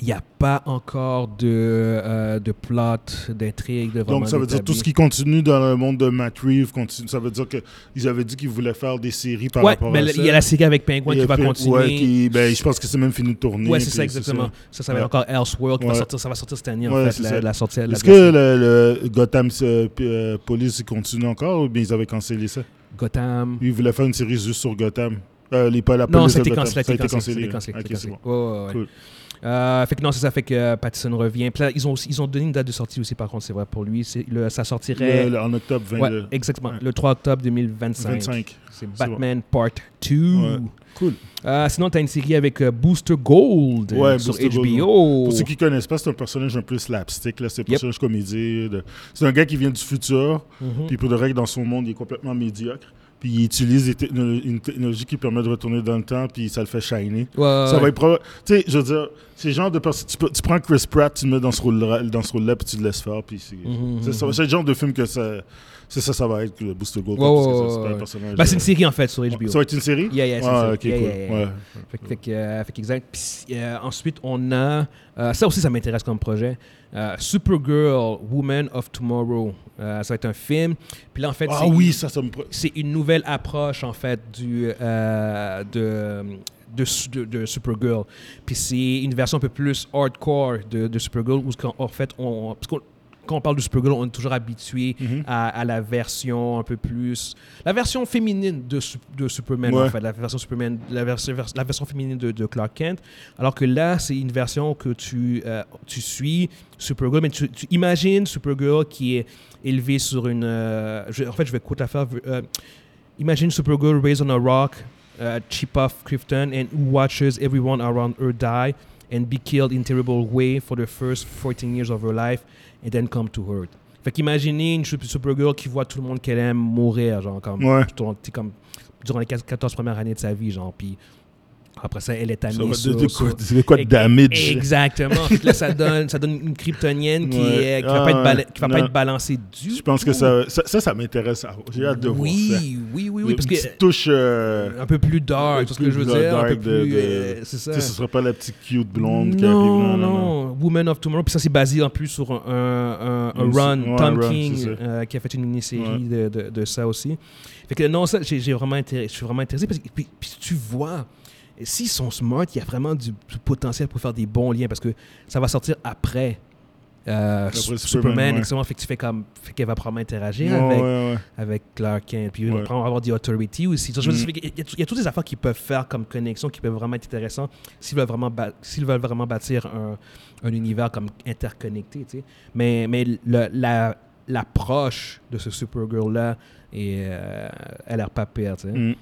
[SPEAKER 1] Il n'y a pas encore de, euh, de plot, d'intrigue, de
[SPEAKER 2] Donc, ça veut dire tout ce qui continue dans le monde de Matt Reeves continue. Ça veut dire qu'ils avaient dit qu'ils voulaient faire des séries par
[SPEAKER 1] Ouais,
[SPEAKER 2] rapport
[SPEAKER 1] mais
[SPEAKER 2] à ça.
[SPEAKER 1] il y a la série avec Penguin qui va
[SPEAKER 2] fait-
[SPEAKER 1] continuer.
[SPEAKER 2] Ouais, qui- ben, je pense que c'est même fini de tourner.
[SPEAKER 1] Ouais, c'est ça, exactement. Ça, ça, va
[SPEAKER 2] Ouais.
[SPEAKER 1] être encore Elseworld qui va sortir, ça va sortir cette année, en fait, la, la sortie.
[SPEAKER 2] Est-ce que le, le Gotham euh, euh, Police continue encore ou bien ils avaient cancellé ça?
[SPEAKER 1] Gotham.
[SPEAKER 2] Ils voulaient faire une série juste sur Gotham. Euh, les, pas la
[SPEAKER 1] Non, ça a été cancellé.
[SPEAKER 2] Ça a été cancellé.
[SPEAKER 1] cancellé.
[SPEAKER 2] Ok, c'est bon.
[SPEAKER 1] Ouais, ouais, ouais.
[SPEAKER 2] Cool.
[SPEAKER 1] Euh, fait que non, c'est ça fait que euh, Pattinson revient. Puis là, ils ont, ils ont donné une date de sortie aussi, par contre, c'est vrai pour lui. Le, ça sortirait.
[SPEAKER 2] Le- le- en octobre 20,
[SPEAKER 1] ouais,
[SPEAKER 2] le-
[SPEAKER 1] exactement.
[SPEAKER 2] ouais.
[SPEAKER 1] Le 3 octobre 2025.
[SPEAKER 2] 25.
[SPEAKER 1] C'est
[SPEAKER 2] bon.
[SPEAKER 1] Batman Part 2.
[SPEAKER 2] Ouais. Cool.
[SPEAKER 1] Euh, sinon, tu as une série avec euh, Booster Gold sur
[SPEAKER 2] Booster Gold,
[SPEAKER 1] HBO.
[SPEAKER 2] Pour ceux qui connaissent pas, c'est un personnage un peu slapstick. C'est un
[SPEAKER 1] Yep.
[SPEAKER 2] personnage comédie. de- C'est un gars qui vient du futur.
[SPEAKER 1] Mhm.
[SPEAKER 2] Puis pour de règle, dans son monde, il est complètement médiocre. Puis il utilise des une technologie qui permet de retourner dans le temps, puis ça le fait shiner.
[SPEAKER 1] Ouais,
[SPEAKER 2] ça
[SPEAKER 1] ouais.
[SPEAKER 2] va être Tu sais, je veux dire, c'est genre de personne. Tu, prends Chris Pratt, tu le mets dans ce rôle-là, rôle-là puis tu le laisses faire. Puis c'est
[SPEAKER 1] Mhm, mhm.
[SPEAKER 2] c'est le genre de film que ça. C'est ça, ça va être le Booster Gold.
[SPEAKER 1] Bah, c'est une
[SPEAKER 2] euh,
[SPEAKER 1] série en fait sur HBO.
[SPEAKER 2] Ça va être une série?
[SPEAKER 1] Yeah, yeah, c'est
[SPEAKER 2] Ah, ok, cool.
[SPEAKER 1] Yeah, yeah, yeah.
[SPEAKER 2] Ouais.
[SPEAKER 1] Fait, que- fait que, euh, fait que exact. Puis, euh, ensuite, on a. euh, ça aussi, ça m'intéresse comme projet. Supergirl, Woman of Tomorrow. Ça va être un film. Puis là, en fait,
[SPEAKER 2] Ah
[SPEAKER 1] c'est-
[SPEAKER 2] oui, ça, ça me.
[SPEAKER 1] c'est une nouvelle approche, en fait, du, de, de, de- de Supergirl. Puis c'est une version un peu plus hardcore de, de Supergirl, où, en fait, on. Parce quand on parle de Supergirl, on est toujours habitué
[SPEAKER 2] Mhm.
[SPEAKER 1] à, à la version un peu plus. La version féminine de, de Superman,
[SPEAKER 2] Ouais.
[SPEAKER 1] en fait. La version, Superman, la version, vers- la version féminine de, de Clark Kent. Alors que là, c'est une version que tu, euh, tu suis Supergirl, mais tu, tu imagines Supergirl qui est élevée sur une. euh, je- en fait, je vais quote la faire. euh, imagine Supergirl raised on a rock, uh, cheap off Clifton, and who watches everyone around her die and be killed in terrible way for the first 14 years of her life and then come to Earth. Fait qu'imaginez une Sup- Supergirl qui voit tout le monde qu'elle aime mourir, genre, comme,
[SPEAKER 2] Ouais.
[SPEAKER 1] comme, durant les 14 premières années de sa vie, genre, puis après ça, elle est
[SPEAKER 2] va
[SPEAKER 1] sur...
[SPEAKER 2] de, de
[SPEAKER 1] sur-
[SPEAKER 2] quoi, c'est quoi de damage?
[SPEAKER 1] Exactement. Là, ça donne, ça donne une kryptonienne qui,
[SPEAKER 2] Ouais.
[SPEAKER 1] est- qui va, pas,
[SPEAKER 2] Ah,
[SPEAKER 1] être bala- qui va pas
[SPEAKER 2] non.
[SPEAKER 1] être balancée du
[SPEAKER 2] Je pense que ça, ça, ça, ça m'intéresse. J'ai hâte de voir ça.
[SPEAKER 1] oui, oui, oui, oui, parce
[SPEAKER 2] Une
[SPEAKER 1] que
[SPEAKER 2] petite touche. euh,
[SPEAKER 1] un peu plus dark, c'est ce que je veux dire, un peu plus, euh, c'est ça.
[SPEAKER 2] tu sais, ce serait pas la petite cute blonde qui arrive.
[SPEAKER 1] non,
[SPEAKER 2] Non, non,
[SPEAKER 1] non, Woman of Tomorrow, puis ça c'est basé en plus sur un, un, run,
[SPEAKER 2] ouais,
[SPEAKER 1] Tom
[SPEAKER 2] run,
[SPEAKER 1] King euh, qui a fait une mini-série de, de, de ça aussi. Fait que non, ça, j'ai j'ai vraiment intéressé, je suis vraiment intéressé parce que puis, puis tu vois, s'ils sont smart, il y a vraiment du, du potentiel pour faire des bons liens parce que ça va sortir après. euh,
[SPEAKER 2] Après
[SPEAKER 1] Superman,
[SPEAKER 2] Superman, ouais.
[SPEAKER 1] exactement. Fait que tu fais comme, fait qu'elle va probablement interagir
[SPEAKER 2] Ouais,
[SPEAKER 1] avec,
[SPEAKER 2] ouais, ouais.
[SPEAKER 1] avec Clark Kent. Puis on va avoir des Authority aussi.
[SPEAKER 2] Mm.
[SPEAKER 1] il, y a, il y a toutes des affaires qu'ils peuvent faire comme connexion qui peuvent vraiment être intéressantes s'ils veulent vraiment, s'ils veulent vraiment bâtir un, un univers comme interconnecté. tu sais. Mais, mais le- la, l'approche de ce Supergirl-là, et, euh, elle a l'air pas pire. tu sais.
[SPEAKER 2] Mm.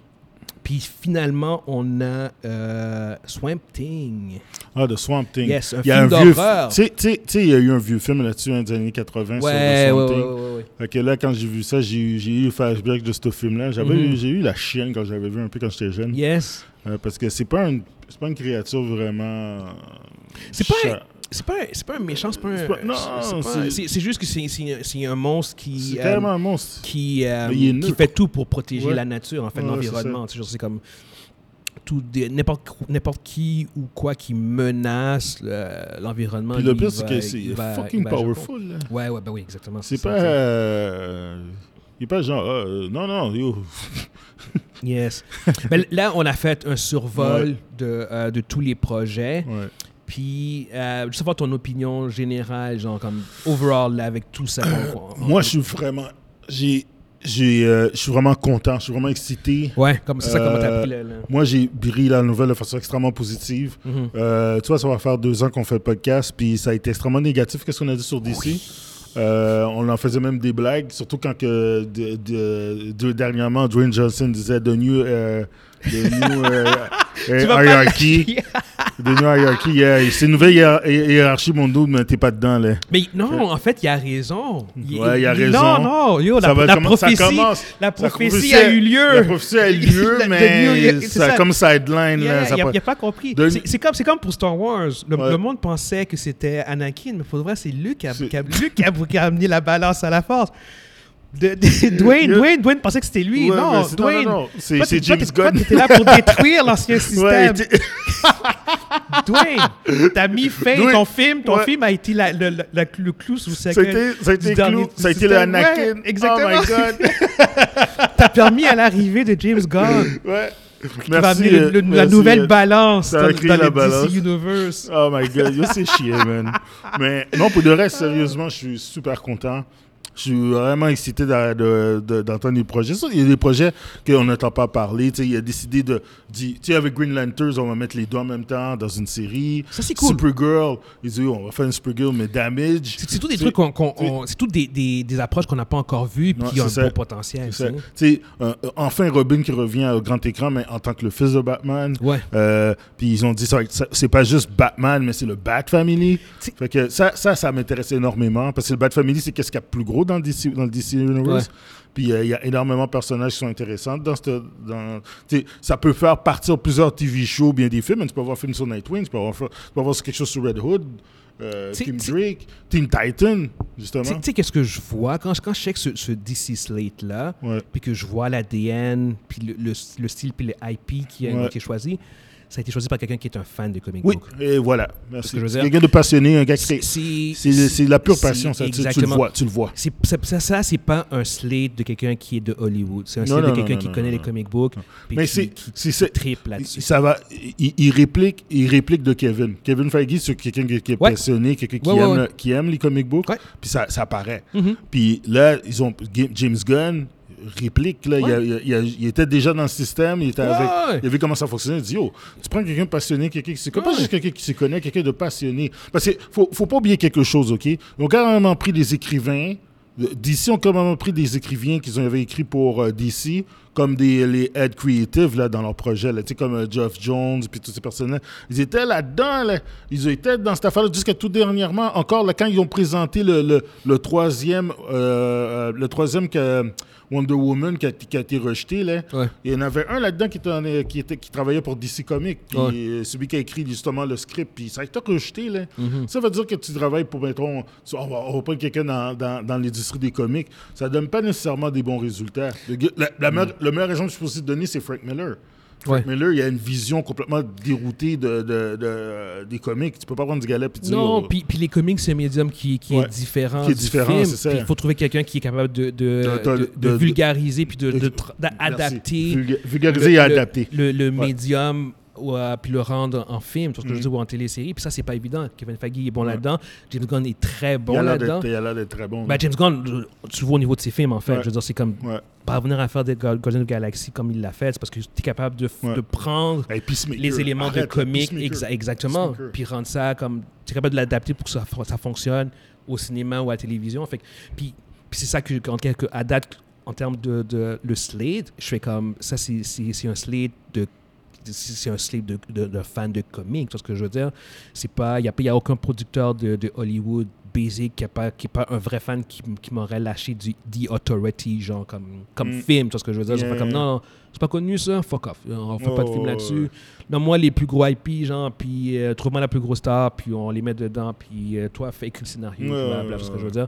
[SPEAKER 1] Puis finalement, on a euh, Swamp Thing.
[SPEAKER 2] Ah, de Swamp Thing.
[SPEAKER 1] Yes, un
[SPEAKER 2] Il y a un
[SPEAKER 1] film
[SPEAKER 2] vieux.
[SPEAKER 1] d'horreur.
[SPEAKER 2] Tu sais- il y a eu un vieux film là-dessus, hein, des années 80 sur
[SPEAKER 1] Ouais,
[SPEAKER 2] le
[SPEAKER 1] ouais,
[SPEAKER 2] Swamp
[SPEAKER 1] ouais,
[SPEAKER 2] Thing.
[SPEAKER 1] ouais, ouais.
[SPEAKER 2] Fait que là, quand j'ai vu ça, j'ai eu, j'ai eu le flashback de ce film-là. J'avais
[SPEAKER 1] Mhm.
[SPEAKER 2] eu- j'ai eu la chienne quand j'avais vu un peu quand j'étais jeune.
[SPEAKER 1] Yes.
[SPEAKER 2] Euh, parce que c'est pas, un- c'est pas une créature vraiment. euh,
[SPEAKER 1] C'est pas un-
[SPEAKER 2] cha-
[SPEAKER 1] C'est pas, un- c'est pas un méchant, c'est pas un.
[SPEAKER 2] Pas- non,
[SPEAKER 1] c'est juste que c'est- un monstre qui.
[SPEAKER 2] C'est
[SPEAKER 1] euh,
[SPEAKER 2] un monstre.
[SPEAKER 1] qui, euh, qui fait tout pour protéger
[SPEAKER 2] Ouais.
[SPEAKER 1] la nature, en fait,
[SPEAKER 2] Ouais,
[SPEAKER 1] l'environnement. C'est comme n'importe n'importe qui ou quoi qui menace le- l'environnement.
[SPEAKER 2] Puis le pire,
[SPEAKER 1] il
[SPEAKER 2] c'est que c'est fucking
[SPEAKER 1] va
[SPEAKER 2] powerful. là.
[SPEAKER 1] Ouais, ouais, ben oui, exactement.
[SPEAKER 2] C'est pas. euh, il est pas genre. ah, euh, non, non, yo.
[SPEAKER 1] Yes. Mais là, on a fait un survol de, euh, de tous les projets.
[SPEAKER 2] Ouais.
[SPEAKER 1] Puis, euh, je veux savoir ton opinion générale, genre comme overall, là, avec tout ça. qu'on-
[SPEAKER 2] Moi, je suis vraiment. J'ai. j'ai, euh, je suis vraiment content, je suis vraiment excité.
[SPEAKER 1] Ouais, comme c'est ça, comment t'as
[SPEAKER 2] Euh,
[SPEAKER 1] pris le. le-
[SPEAKER 2] Moi, j'ai pris la nouvelle de façon extrêmement positive.
[SPEAKER 1] Mhm.
[SPEAKER 2] Euh, tu vois, ça va faire deux ans qu'on fait le podcast, puis ça a été extrêmement négatif. Qu'est-ce qu'on a dit sur DC? Euh, on en faisait même des blagues, surtout quand que de, de- de- dernièrement Dwayne Johnson disait The New, euh, the new euh, euh, Hierarchy. The New Hierarchy, yeah. C'est une nouvelle hiér- hiérarchie, mon dude, mais t'es pas dedans, là.
[SPEAKER 1] Mais non, en fait, il a raison.
[SPEAKER 2] Ouais, il a
[SPEAKER 1] Non,
[SPEAKER 2] raison.
[SPEAKER 1] non, yo,
[SPEAKER 2] Ça
[SPEAKER 1] la, la
[SPEAKER 2] ça
[SPEAKER 1] prophétie,
[SPEAKER 2] commence.
[SPEAKER 1] la prophétie a eu lieu.
[SPEAKER 2] La prophétie a eu lieu, mais
[SPEAKER 1] c'est
[SPEAKER 2] ça comme sideline.
[SPEAKER 1] Yeah,
[SPEAKER 2] ça
[SPEAKER 1] il, a,
[SPEAKER 2] pas-
[SPEAKER 1] a compris.
[SPEAKER 2] De-
[SPEAKER 1] C'est- comme, comme pour Star Wars. Le,
[SPEAKER 2] Ouais.
[SPEAKER 1] le monde pensait que c'était Anakin, mais pour de vrai, c'est Luke qui a,
[SPEAKER 2] C'est-
[SPEAKER 1] qui a- Luke qui a, qui a amené la balance à la force. De, de- Dwayne. Dwayne, Dwayne pensait que c'était lui.
[SPEAKER 2] Ouais,
[SPEAKER 1] non,
[SPEAKER 2] c'est-
[SPEAKER 1] Dwayne.
[SPEAKER 2] non, non, c'est
[SPEAKER 1] toi,
[SPEAKER 2] James
[SPEAKER 1] t'es- toi,
[SPEAKER 2] Gunn.
[SPEAKER 1] t'étais là pour détruire l'ancien système. Dwayne, t'as mis fin
[SPEAKER 2] Dwayne,
[SPEAKER 1] ton film. Ton
[SPEAKER 2] ouais.
[SPEAKER 1] film a été la- le, le- la- le clou sous le
[SPEAKER 2] ça a été, ça a été, clou, ça a été le. Anakin.
[SPEAKER 1] Ouais, exactement.
[SPEAKER 2] Oh my God.
[SPEAKER 1] T'as permis à l'arrivée de James Gunn.
[SPEAKER 2] ouais.
[SPEAKER 1] qui va amener le- le- la
[SPEAKER 2] merci,
[SPEAKER 1] nouvelle
[SPEAKER 2] euh,
[SPEAKER 1] balance dans, dans
[SPEAKER 2] la
[SPEAKER 1] le
[SPEAKER 2] balance.
[SPEAKER 1] DC Universe.
[SPEAKER 2] Oh my god, yo, c'est chier, man. Mais non, pour de reste, sérieusement, je suis super content. Je suis vraiment excité d'entendre les projets. Il y a des projets qu'on n'entend pas parler. Tu sais, il a décidé de. Tu sais, avec Green Lanterns, on va mettre les deux en même temps dans une série.
[SPEAKER 1] Ça, c'est cool.
[SPEAKER 2] Supergirl, ils disent, on va faire une Supergirl, mais Damage.
[SPEAKER 1] C'est tous des trucs qu'on, c'est toutes des, des, des approches qu'on n'a pas encore vues puis qui ont un
[SPEAKER 2] ça.
[SPEAKER 1] potentiel.
[SPEAKER 2] Tu sais. Euh, euh, enfin Robin qui revient au grand écran, mais en tant que le fils de Batman.
[SPEAKER 1] Ouais.
[SPEAKER 2] Euh, puis ils ont dit ça, c'est pas juste Batman, mais c'est le Bat Family.
[SPEAKER 1] C'est-
[SPEAKER 2] Fait que ça, ça, ça m'intéresse énormément parce que le Bat Family, c'est qu'est-ce qu'il y a de plus gros dans le DC, dans le DC Universe.
[SPEAKER 1] Ouais.
[SPEAKER 2] Puis euh, il y a énormément de personnages qui sont intéressants dans cette, ça peut faire partir plusieurs TV shows, bien des films. Tu peux avoir un film sur Nightwing, tu peux avoir, tu peux avoir quelque chose sur Red Hood, euh, Team Drake, Team Titan, justement.
[SPEAKER 1] tu sais, qu'est-ce que je vois quand, je- quand je check ce, ce DC Slate-là, puis que je vois l'ADN, puis le, le, le style, puis le IP qui
[SPEAKER 2] Ouais.
[SPEAKER 1] qui est choisi, ça a été choisi par quelqu'un qui est un fan de comic
[SPEAKER 2] Oui,
[SPEAKER 1] book.
[SPEAKER 2] et voilà. Merci.
[SPEAKER 1] que
[SPEAKER 2] quelqu'un de passionné, un gars qui
[SPEAKER 1] C'est-
[SPEAKER 2] la pure passion, ça. Tu, tu le vois, tu le vois.
[SPEAKER 1] Ça, ça, c'est pas un slate de quelqu'un qui est de Hollywood. C'est un
[SPEAKER 2] Non,
[SPEAKER 1] slate
[SPEAKER 2] non,
[SPEAKER 1] de quelqu'un qui
[SPEAKER 2] non,
[SPEAKER 1] connaît les comic books.
[SPEAKER 2] Mais c'est
[SPEAKER 1] triple là-dessus.
[SPEAKER 2] ça va. Il, il réplique, il réplique de Kevin. Kevin Feige, c'est quelqu'un qui, qui est
[SPEAKER 1] Ouais.
[SPEAKER 2] passionné, quelqu'un qui,
[SPEAKER 1] Ouais,
[SPEAKER 2] aime,
[SPEAKER 1] ouais.
[SPEAKER 2] qui aime les comic books. Puis ça, ça apparaît.
[SPEAKER 1] Mhm.
[SPEAKER 2] Puis là, ils ont James Gunn réplique. Là, il, a-
[SPEAKER 1] Ouais.
[SPEAKER 2] il a- il a- il était déjà dans le système. Il était
[SPEAKER 1] Ouais,
[SPEAKER 2] avec.
[SPEAKER 1] ouais.
[SPEAKER 2] Il a vu comment ça fonctionnait. Il dit Yo, tu prends quelqu'un de passionné, quelqu'un qui se connaît. Pas juste quelqu'un qui se connaît, quelqu'un de passionné. Parce qu'il faut, faut pas oublier quelque chose, OK? Ils ont carrément pris des écrivains. DC ont carrément pris des écrivains qu'ils avaient écrits pour euh, DC, comme des, les head creative là, dans leur projet, là, comme euh, Geoff Jones, puis toutes ces personnes-là. Ils étaient là-dedans, là. ils étaient dans cette affaire-là jusqu'à tout dernièrement. Encore, là, quand ils ont présenté le, le, le troisième, euh, euh, le troisième que Wonder Woman qui a, qui a été rejeté, là,
[SPEAKER 1] Ouais.
[SPEAKER 2] il y en avait un là-dedans qui, était qui, était, qui travaillait pour DC Comics, puis
[SPEAKER 1] Ouais.
[SPEAKER 2] euh, celui qui a écrit justement le script, puis ça a été rejeté. Là.
[SPEAKER 1] Mhm.
[SPEAKER 2] Ça veut dire que tu travailles pour, mettons, on va, on va prendre quelqu'un dans, dans, dans l'industrie des comics, ça donne pas nécessairement des bons résultats. Le, la, meilleure, le meilleur exemple que je peux aussi donner, c'est Frank Miller.
[SPEAKER 1] Ouais.
[SPEAKER 2] Miller, il a une vision complètement déroutée de, de- de- des comics. Tu peux pas prendre du galet et dire...
[SPEAKER 1] Non,
[SPEAKER 2] oh,
[SPEAKER 1] puis, les comics, c'est un médium qui, qui
[SPEAKER 2] Ouais.
[SPEAKER 1] est différent.
[SPEAKER 2] Qui est différent, c'est ça.
[SPEAKER 1] Il faut trouver quelqu'un qui est capable de, de, vulgariser puis d'adapter
[SPEAKER 2] Vulga- Vulgariser et adapter.
[SPEAKER 1] le, le
[SPEAKER 2] Ouais.
[SPEAKER 1] médium ouais, puis le rendre en film, ce que je
[SPEAKER 2] Mhm.
[SPEAKER 1] dire, ou en télésérie. Puis ça, c'est pas évident. Kevin Feige est bon
[SPEAKER 2] Ouais.
[SPEAKER 1] là-dedans. James Gunn est très bon là-dedans.
[SPEAKER 2] il a l'air d'être très bon.
[SPEAKER 1] Ben, James Gunn, tu vois au niveau de ses films, en fait.
[SPEAKER 2] Ouais.
[SPEAKER 1] Je veux dire, c'est comme
[SPEAKER 2] ouais.
[SPEAKER 1] parvenir à faire des Gu- Guardians of the Galaxy comme il l'a fait, c'est parce que tu es capable de, prendre
[SPEAKER 2] Hey,
[SPEAKER 1] les éléments
[SPEAKER 2] Arrête,
[SPEAKER 1] de exa- exactement, puis rendre ça comme. Tu es capable de l'adapter pour que ça, ça fonctionne au cinéma ou à la télévision. Fait, puis puis c'est ça que, en, à date, en termes de, de le slate, je fais comme. Ça, c'est un slate de. C'est un slate de, de, de fans de comics, tu vois ce que je veux dire? C'est pas, il n'y a, a aucun producteur de, de Hollywood basic qui n'est pas, qui est pas un vrai fan qui, m'aurait lâché du The Authority, genre comme, comme
[SPEAKER 2] Mm.
[SPEAKER 1] film, tu vois ce que je veux dire? C'est
[SPEAKER 2] Yeah,
[SPEAKER 1] pas comme, non, non, c'est pas connu ça, fuck off. On fait pas de
[SPEAKER 2] Oh,
[SPEAKER 1] film là-dessus.
[SPEAKER 2] ouais.
[SPEAKER 1] Donne-moi les plus gros IP, genre, puis euh, trouve-moi la plus grosse star, puis on les met dedans, puis euh, toi, écrire le scénario, blablabla, c'est ce que je veux dire?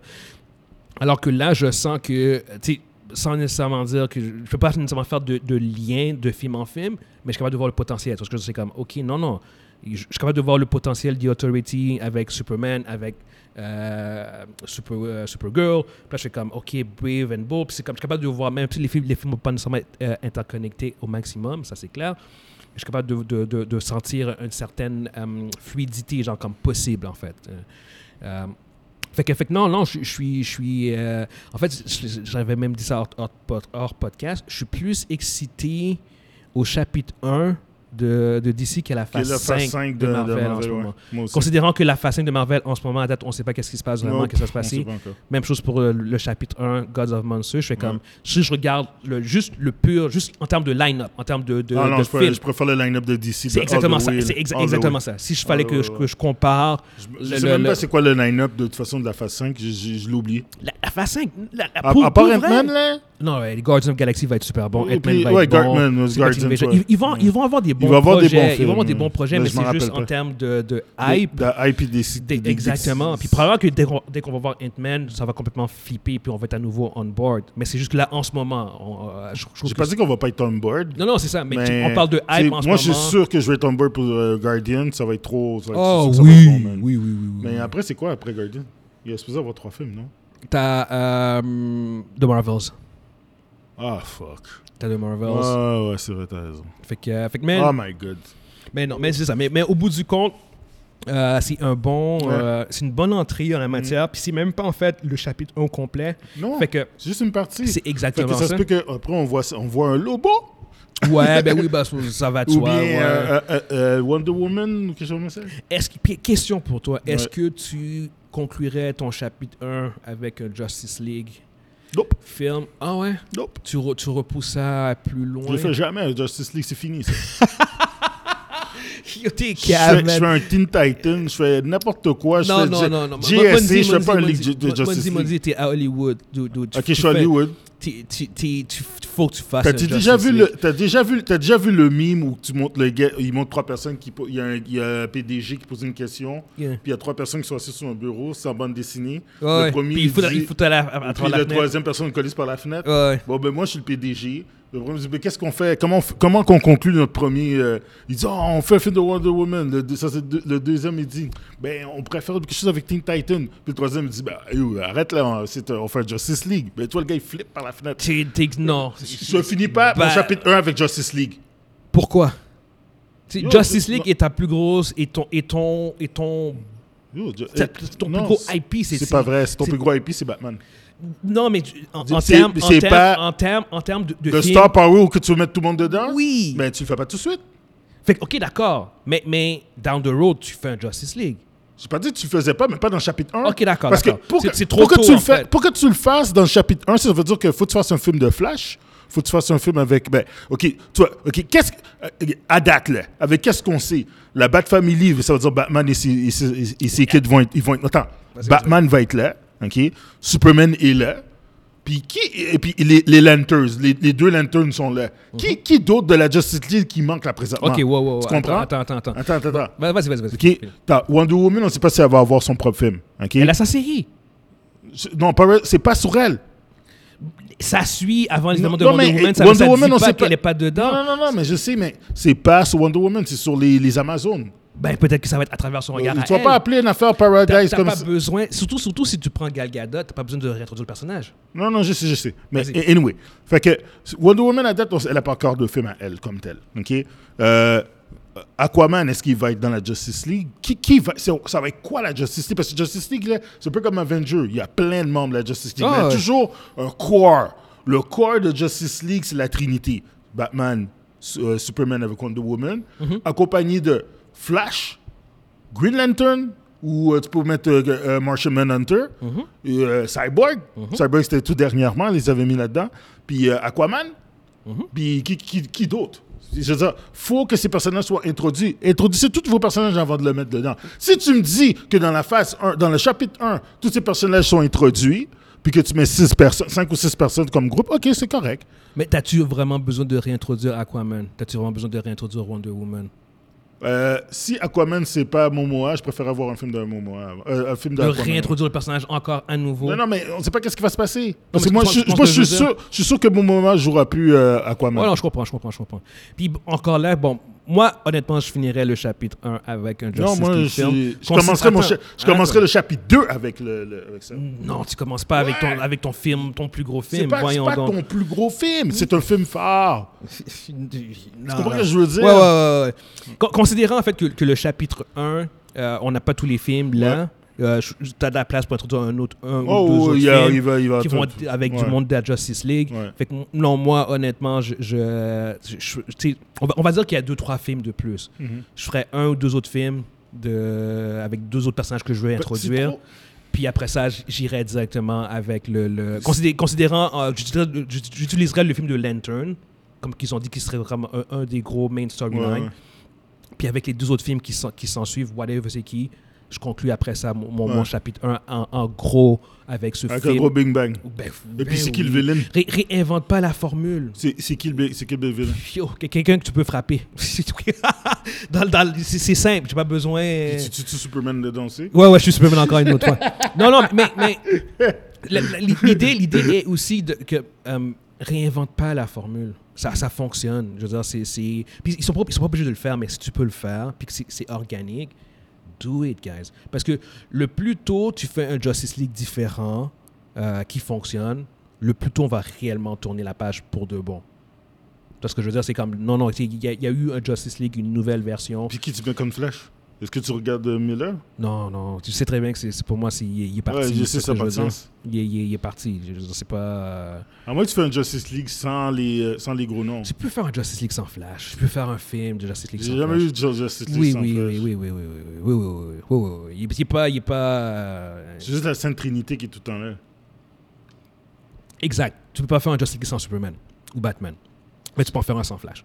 [SPEAKER 1] Alors que là, je sens que, tu sais, sans nécessairement dire que je ne peux pas nécessairement faire de, de lien de film en film, mais je suis capable de voir le potentiel. Parce que c'est comme, OK, non, non. Je je suis capable de voir le potentiel d'Authority avec Superman, avec euh, Super, euh, Supergirl. Puis là, je suis comme, OK, Brave and Bold. Puis c'est comme, je suis capable de voir, même si les films ne les films vont pas nécessairement euh, interconnectés au maximum, ça c'est clair. Je suis capable de, de, de, sentir une certaine fluidité, genre comme possible, en fait. Fait que, fait non, non, je, suis. Je suis euh, en fait, j'avais même dit ça hors, hors hors podcast. Je suis plus excité au chapitre 1 de, de DC la
[SPEAKER 2] Qui est
[SPEAKER 1] phase,
[SPEAKER 2] la
[SPEAKER 1] 5,
[SPEAKER 2] phase 5
[SPEAKER 1] de, Marvel, en ce
[SPEAKER 2] ouais.
[SPEAKER 1] moment. Considérant que la phase 5 de Marvel, en ce moment, à date, on ne sait pas qu'est-ce qui se passe vraiment, qu'est-ce qui va se passer. Même chose pour euh, le chapitre 1, Gods of Monsters. Je fais comme.
[SPEAKER 2] Ouais.
[SPEAKER 1] Si je regarde le, juste le pur, juste en termes de line-up, en termes de, de,
[SPEAKER 2] ah non,
[SPEAKER 1] de
[SPEAKER 2] je, préfère,
[SPEAKER 1] film.
[SPEAKER 2] je préfère le line-up de DC.
[SPEAKER 1] C'est
[SPEAKER 2] de
[SPEAKER 1] exactement ça. C'est exa- exactement ça. Si je fallait
[SPEAKER 2] Ah,
[SPEAKER 1] que, je, que je compare.
[SPEAKER 2] Je, je sais même pas c'est quoi le line-up de toute façon de la phase 5. Je, oublié.
[SPEAKER 1] La, la phase 5. La, la-
[SPEAKER 2] À,
[SPEAKER 1] pour-
[SPEAKER 2] à part Ant-Man, là?
[SPEAKER 1] Non, ouais, Guardians of Galaxy va être super bon. Ant-Man va être bon. Ils vont avoir des bons
[SPEAKER 2] vont avoir des bons
[SPEAKER 1] ils vont
[SPEAKER 2] films,
[SPEAKER 1] avoir des bons projets,
[SPEAKER 2] mais
[SPEAKER 1] c'est juste en termes de, hype.
[SPEAKER 2] De, hype et des, des- des-
[SPEAKER 1] exactement. Puis probablement que dès qu'on, va voir Ant-Man, ça va complètement flipper puis on va être à nouveau on board. Mais c'est juste là, en ce moment, on, euh, je,
[SPEAKER 2] pas dit qu'on va pas être on board.
[SPEAKER 1] Non, non, c'est ça. Mais, on parle de hype en ce
[SPEAKER 2] Moi,
[SPEAKER 1] moment.
[SPEAKER 2] je suis sûr que je vais être on board pour euh, Guardian. Ça va être trop. ça va être-
[SPEAKER 1] Oh
[SPEAKER 2] c'est sûr que ça va
[SPEAKER 1] oui.
[SPEAKER 2] être bon, man.
[SPEAKER 1] oui, oui, oui, oui.
[SPEAKER 2] Mais après, c'est quoi après Guardian? Il est supposé avoir trois films, non?
[SPEAKER 1] T'as euh, The Marvels.
[SPEAKER 2] Ah, fuck.
[SPEAKER 1] T'as The Marvels.
[SPEAKER 2] Ah, ouais, c'est vrai, t'as raison.
[SPEAKER 1] Fait que, euh, fait que, man,
[SPEAKER 2] Oh my god.
[SPEAKER 1] Mais non, mais c'est ça. Mais, mais au bout du compte, euh, c'est un bon,
[SPEAKER 2] Ouais.
[SPEAKER 1] euh, c'est une bonne entrée en la matière. Puis c'est même pas en fait le chapitre 1 complet.
[SPEAKER 2] Non,
[SPEAKER 1] Fait que
[SPEAKER 2] c'est juste une partie.
[SPEAKER 1] c'est
[SPEAKER 2] Fait que
[SPEAKER 1] exactement
[SPEAKER 2] ça
[SPEAKER 1] ça.
[SPEAKER 2] se peut qu'après, on voit, on voit un Lobo
[SPEAKER 1] Ouais, ben oui, bah, ça- va de soi. ouais.
[SPEAKER 2] euh, euh, euh, Wonder Woman ou quelque chose comme ça.
[SPEAKER 1] Est-ce que, question pour toi, est-ce
[SPEAKER 2] Ouais.
[SPEAKER 1] que tu conclurais ton chapitre 1 avec un Justice League?
[SPEAKER 2] Nope.
[SPEAKER 1] film Ah ouais?
[SPEAKER 2] Nope.
[SPEAKER 1] Tu, re- tu repousses ça plus loin
[SPEAKER 2] Je le fais jamais. Justice League, c'est fini. ça.
[SPEAKER 1] Yo, T'es
[SPEAKER 2] Je fais,
[SPEAKER 1] calme,
[SPEAKER 2] je fais
[SPEAKER 1] man.
[SPEAKER 2] un Teen Titan, je fais n'importe quoi.
[SPEAKER 1] Non, non, non, non.
[SPEAKER 2] GSC, je fais pas un League Justice League.
[SPEAKER 1] Monzi, t'es à Hollywood. dude, dude. Tu-
[SPEAKER 2] Ok, je suis à Hollywood.
[SPEAKER 1] Tu faut que tu fasses.
[SPEAKER 2] T'as déjà vu le, t'as déjà vu, t'as déjà vu le meme où tu montres le gars, il montre trois personnes qui, il y a un, il y a un PDG qui pose une question,
[SPEAKER 1] Yeah.
[SPEAKER 2] puis il y a trois personnes qui sont assises sur un bureau, en bande dessinée.
[SPEAKER 1] Ouais,
[SPEAKER 2] le premier,
[SPEAKER 1] puis il faut,
[SPEAKER 2] dit-
[SPEAKER 1] il faut aller à, à, à
[SPEAKER 2] puis
[SPEAKER 1] la
[SPEAKER 2] troisième personne collise par la fenêtre.
[SPEAKER 1] Ouais.
[SPEAKER 2] Bon, ben moi, je suis le PDG. Le premier dit, mais qu'est-ce qu'on fait? Comment on, comment qu'on conclut notre premier... euh, il dit, oh, on fait un film de Wonder Woman. Le, deux- ça, c'est deux- le deuxième, il dit, ben, on préfère quelque chose avec Teen Titan. Puis le troisième, il dit, ben, yo, arrête là, on, c'est, on fait Justice League. Ben, toi, le gars, il flippe par la fenêtre.
[SPEAKER 1] T'es- t'es- non.
[SPEAKER 2] Je finis pas
[SPEAKER 1] Bah-
[SPEAKER 2] mon chapitre 1 avec Justice League.
[SPEAKER 1] Pourquoi? Tu sais,
[SPEAKER 2] Yo,
[SPEAKER 1] Justice
[SPEAKER 2] c'est-
[SPEAKER 1] League est ta plus grosse et ton et ton et ton
[SPEAKER 2] Yo, Ju-
[SPEAKER 1] ta-
[SPEAKER 2] eh,
[SPEAKER 1] ton plus gros
[SPEAKER 2] c'est-
[SPEAKER 1] IP c'est
[SPEAKER 2] C'est pas vrai. C'est ton
[SPEAKER 1] c'est-
[SPEAKER 2] plus gros IP, c'est Batman.
[SPEAKER 1] Non mais tu- en, en
[SPEAKER 2] C'est-
[SPEAKER 1] termes en
[SPEAKER 2] c'est
[SPEAKER 1] termes
[SPEAKER 2] pas-
[SPEAKER 1] en termes en termes de, de
[SPEAKER 2] Le
[SPEAKER 1] film-
[SPEAKER 2] Star Power où que tu veux mettre tout le monde dedans?
[SPEAKER 1] Oui.
[SPEAKER 2] Ben, tu le fais pas tout de suite.
[SPEAKER 1] Fait que, OK d'accord. Mais mais down the road tu fais un Justice League.
[SPEAKER 2] J'ai pas dit que tu le faisais pas, mais pas dans le chapitre 1.
[SPEAKER 1] Ok, d'accord,
[SPEAKER 2] Parce que pour, que,
[SPEAKER 1] c'est trop
[SPEAKER 2] pour que
[SPEAKER 1] tôt,
[SPEAKER 2] tu le
[SPEAKER 1] en
[SPEAKER 2] fais-
[SPEAKER 1] fait.
[SPEAKER 2] pour que tu le fasses dans le chapitre 1, ça veut dire qu'il faut que tu fasses un film de Flash. faut que tu fasses un film avec. Ben, OK, toi, OK, qu'est-ce que. euh, à date, là, avec qu'est-ce qu'on sait? La Bat Family, ça veut dire Batman et ses, et ses- et ses kids vont être, ils vont être. Attends, Batman va être là, OK? Superman est là. Puis qui. Et puis les, les Lanterns, les, les deux Lanterns sont là. Qui, qui d'autre de la Justice League qui manque là présentement?
[SPEAKER 1] OK, wow, wow, wow.
[SPEAKER 2] Tu comprends?
[SPEAKER 1] Attends, attends, attends.
[SPEAKER 2] Attends, attends, attends.
[SPEAKER 1] Vas- Vas-y, vas-y, vas-y.
[SPEAKER 2] Wonder Woman, on ne sait pas si elle va avoir son propre film. OK?
[SPEAKER 1] Elle a sa série.
[SPEAKER 2] Non, c'est pas sur elle.
[SPEAKER 1] Ça suit avant les
[SPEAKER 2] Non,
[SPEAKER 1] de
[SPEAKER 2] non,
[SPEAKER 1] Wonder Woman. Ça,
[SPEAKER 2] Wonder
[SPEAKER 1] ça
[SPEAKER 2] Woman,
[SPEAKER 1] dit
[SPEAKER 2] on
[SPEAKER 1] pas
[SPEAKER 2] sait
[SPEAKER 1] qu'elle n'est pas dedans.
[SPEAKER 2] Non, non, non, mais je sais, mais c'est pas sur Wonder Woman, c'est sur les, les Amazones.
[SPEAKER 1] Ben, peut-être que ça va être à travers son regard
[SPEAKER 2] tu vas
[SPEAKER 1] elle.
[SPEAKER 2] pas appeler une affaire Paradise comme
[SPEAKER 1] pas
[SPEAKER 2] ça.
[SPEAKER 1] besoin, surtout, surtout si tu prends Gal Gadot, t'as pas besoin de réintroduire le personnage.
[SPEAKER 2] Non, non, je sais, je sais. Mais anyway, fait que Wonder Woman à date, elle n'a pas encore de film à elle comme telle. OK? Euh, Aquaman, est-ce qu'il va être dans la Justice League? Qui, qui va, ça va être quoi la Justice League? Parce que Justice League, c'est un peu comme Avenger. Il y a plein de membres de la Justice League.
[SPEAKER 1] Ah,
[SPEAKER 2] mais il y a
[SPEAKER 1] ouais.
[SPEAKER 2] toujours un core. Le core de Justice League, c'est la Trinité. Batman, euh, Superman avec Wonder Woman,
[SPEAKER 1] Mm-hmm.
[SPEAKER 2] accompagné de Flash, Green Lantern, ou euh, tu peux mettre euh, euh, Martian Manhunter, et, euh, Cyborg. Cyborg, c'était tout dernièrement, ils les avaient mis là-dedans. Puis Aquaman.
[SPEAKER 1] Mm-hmm.
[SPEAKER 2] Puis qui, qui, qui d'autre? Je veux dire, faut que ces personnages soient introduits. Introduisez tous vos personnages avant de le mettre dedans. Si tu me dis que dans la phase 1, dans le chapitre 1, tous ces personnages sont introduits, puis que tu mets six personnes, 5 ou 6 personnes comme groupe, ok, c'est correct.
[SPEAKER 1] Mais t'as-tu vraiment besoin de réintroduire Aquaman? T'as-tu vraiment besoin de réintroduire Wonder Woman?
[SPEAKER 2] Euh, si Aquaman, c'est pas Momoa, je préfère avoir un film de Momoa. euh, un film
[SPEAKER 1] De réintroduire le personnage encore à nouveau?
[SPEAKER 2] Non, non, mais on sait pas qu'est-ce qui va se passer. Parce que moi, je, moi, suis sûr, je suis sûr que Momoa jouera plus euh, Aquaman.
[SPEAKER 1] Ouais, non, je comprends, je comprends, je comprends. Puis encore là, bon, moi, honnêtement, je finirais le chapitre 1 avec un Justice
[SPEAKER 2] Non, moi,
[SPEAKER 1] League
[SPEAKER 2] je,
[SPEAKER 1] film.
[SPEAKER 2] suis- je commencerai, mon cha- je commencerai le chapitre 2 avec, le, le- avec ça.
[SPEAKER 1] Non, tu commences pas avec, ton, avec ton film, ton plus gros
[SPEAKER 2] C'est
[SPEAKER 1] film.
[SPEAKER 2] pas, c'est
[SPEAKER 1] Voyons
[SPEAKER 2] pas
[SPEAKER 1] donc.
[SPEAKER 2] ton plus gros film, c'est un film phare.
[SPEAKER 1] Tu
[SPEAKER 2] comprends ce que je veux dire?
[SPEAKER 1] Ouais, ouais, ouais. ouais. Con- Considérant en fait que, que le chapitre 1, euh, on n'a pas tous les films là, euh, je- t'as de la place pour introduire un autre, un ou deux
[SPEAKER 2] Oh,
[SPEAKER 1] autres films
[SPEAKER 2] il va, il va
[SPEAKER 1] qui
[SPEAKER 2] tout-
[SPEAKER 1] vont être avec
[SPEAKER 2] Ouais.
[SPEAKER 1] du monde de la Justice League.
[SPEAKER 2] Ouais.
[SPEAKER 1] Fait que non, moi, honnêtement, je, tu on, va, on va dire qu'il y a deux, trois films de plus.
[SPEAKER 2] Mhm.
[SPEAKER 1] Je ferais un ou deux autres films de, avec deux autres personnages que je veux
[SPEAKER 2] C'est
[SPEAKER 1] introduire. Puis après ça, j- j'irais directement avec le. le considé- considérant. euh, J'utiliserais le film de Lantern, comme qu'ils ont dit qu'il serait vraiment un, un des gros main storylines.
[SPEAKER 2] Ouais.
[SPEAKER 1] Puis avec les deux autres films qui s'en qui suivent, whatever c'est qui, je conclus après ça mon, mon-
[SPEAKER 2] Ouais.
[SPEAKER 1] mon chapitre 1 en, en gros avec ce
[SPEAKER 2] Avec un
[SPEAKER 1] film.
[SPEAKER 2] gros Bing Bang.
[SPEAKER 1] Ben,
[SPEAKER 2] Et
[SPEAKER 1] ben
[SPEAKER 2] puis, c'est qui le?
[SPEAKER 1] Ré- réinvente pas la formule.
[SPEAKER 2] C'est qui, le
[SPEAKER 1] que- quelqu'un que tu peux frapper. Dans, dans- c'est simple, j'ai pas besoin.
[SPEAKER 2] Tu tu tues Superman dedans aussi?
[SPEAKER 1] Ouais, ouais, je suis Superman encore une autre fois. Non, non, mais, mais l'idée, l'idée est aussi de, que euh, réinvente pas la formule. Ça, ça fonctionne. Je veux dire, c'est. Puis ils sont pas, ils sont pas obligés de le faire, mais si tu peux le faire, puis que c'est organique, do it, guys. Parce que le plus tôt tu fais un Justice League différent euh, qui fonctionne, le plus tôt on va réellement tourner la page pour de bon. Tu vois ce que je veux dire, c'est comme non, non, il y, a- eu un Justice League, une nouvelle version.
[SPEAKER 2] Puis qui tu mets comme Flash? Est-ce que tu regardes euh, Miller?
[SPEAKER 1] Non, non, tu sais très bien que c'est, pour moi, c'est, il, est- parti.
[SPEAKER 2] Ouais, je sais,
[SPEAKER 1] ce
[SPEAKER 2] ça
[SPEAKER 1] que
[SPEAKER 2] n'a pas
[SPEAKER 1] je
[SPEAKER 2] de
[SPEAKER 1] veux dire.
[SPEAKER 2] sens.
[SPEAKER 1] Il est, il est- il est parti. Je dire, c'est pas. euh,
[SPEAKER 2] À moins que tu fais un Justice League sans les, euh, sans les gros noms.
[SPEAKER 1] Tu peux faire un Justice League sans Flash. Tu peux faire un film de Justice League sans
[SPEAKER 2] J'ai jamais
[SPEAKER 1] Flash.
[SPEAKER 2] eu de Justice League
[SPEAKER 1] Oui,
[SPEAKER 2] sans
[SPEAKER 1] oui,
[SPEAKER 2] Flash.
[SPEAKER 1] oui, oui, oui, oui, oui, oui, oui, oui. Il il est pas, il est pas. euh,
[SPEAKER 2] C'est juste la Sainte Trinité qui est tout temps là.
[SPEAKER 1] Exact. Tu peux pas faire un Justice League sans Superman ou Batman, mais tu peux en faire un sans Flash.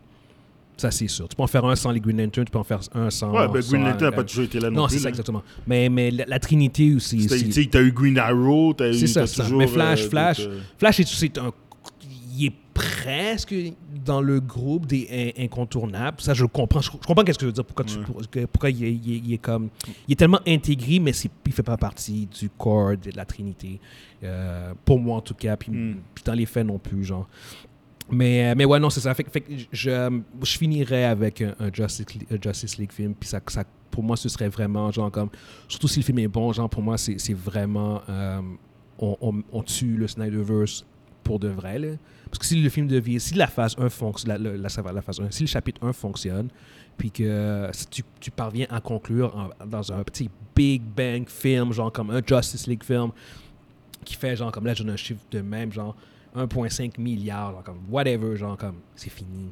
[SPEAKER 1] Ça c'est sûr. Tu peux en faire un sans les Green Lantern, tu peux en faire un sans.
[SPEAKER 2] Ouais, ben Green Lantern n'a
[SPEAKER 1] euh,
[SPEAKER 2] pas toujours été là non,
[SPEAKER 1] Non,
[SPEAKER 2] plus.
[SPEAKER 1] c'est ça exactement. Mais mais la, la Trinité aussi.
[SPEAKER 2] Tu sais, t'as eu Green Arrow, t'as eu.
[SPEAKER 1] C'est ça, ça.
[SPEAKER 2] toujours,
[SPEAKER 1] Mais Flash,
[SPEAKER 2] euh,
[SPEAKER 1] Flash,
[SPEAKER 2] euh,
[SPEAKER 1] Flash est, c'est un presque dans le groupe des in- incontournables. Ça, je comprends. Je, je comprends qu'est-ce que je veux dire. Pourquoi, tu-
[SPEAKER 2] Ouais.
[SPEAKER 1] pourquoi il, est, il est- il est comme... Il est tellement intégré, mais il fait pas partie du corps de la Trinité. Euh, pour moi, en tout cas. Puis,
[SPEAKER 2] Mm.
[SPEAKER 1] puis dans les faits non plus, genre. Mais, euh, mais ouais, non, c'est ça. Fait, fait que je, finirais avec un, Justice, League- film. Puis ça, pour moi, ce serait vraiment, genre, comme. Surtout si le film est bon, genre, pour moi, c'est vraiment. euh, on, tue le Snyderverse pour de vrai, là. Parce que si le film devient. Si la phase 1 fonctionne. La, la, la- phase 1, si le chapitre 1 fonctionne, puis que euh, tu, parviens à conclure dans un petit Big Bang film, genre comme un Justice League film, qui fait genre comme là, j'ai un chiffre de même, genre 1,5 milliard, genre comme whatever, genre comme c'est fini.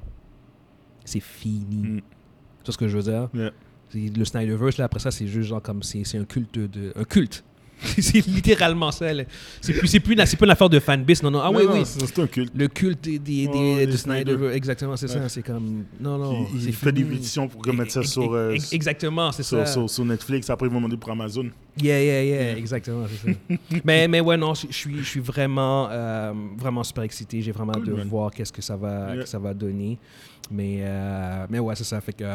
[SPEAKER 1] C'est fini.
[SPEAKER 2] Mm.
[SPEAKER 1] Tu vois ce que je veux dire?
[SPEAKER 2] Yeah.
[SPEAKER 1] Le Snyderverse, là, après ça, c'est juste genre comme c'est un culte de. Un culte. c'est littéralement ça. C'est plus, plus, une- pas une affaire de fanbase. Non, non. Ah
[SPEAKER 2] Non,
[SPEAKER 1] oui,
[SPEAKER 2] non,
[SPEAKER 1] oui.
[SPEAKER 2] C'est un culte.
[SPEAKER 1] Le culte des, des, des-.
[SPEAKER 2] Snyder.
[SPEAKER 1] Exactement, c'est ça. C'est comme. Non, non.
[SPEAKER 2] il il fait des pétitions pour remettre ça sur, euh,
[SPEAKER 1] ex- Exactement, c'est ça.
[SPEAKER 2] sur, sur Netflix. Après, ils vont demander pour Amazon.
[SPEAKER 1] Yeah, yeah, yeah, exactement, ça. mais, mais ouais, non, je suis, je suis vraiment, euh, vraiment super excité. J'ai vraiment hâte
[SPEAKER 2] Cool,
[SPEAKER 1] de
[SPEAKER 2] man.
[SPEAKER 1] voir qu'est-ce que ça va,
[SPEAKER 2] Yeah.
[SPEAKER 1] que ça va donner. Mais, euh, mais ouais, c'est ça. Fait que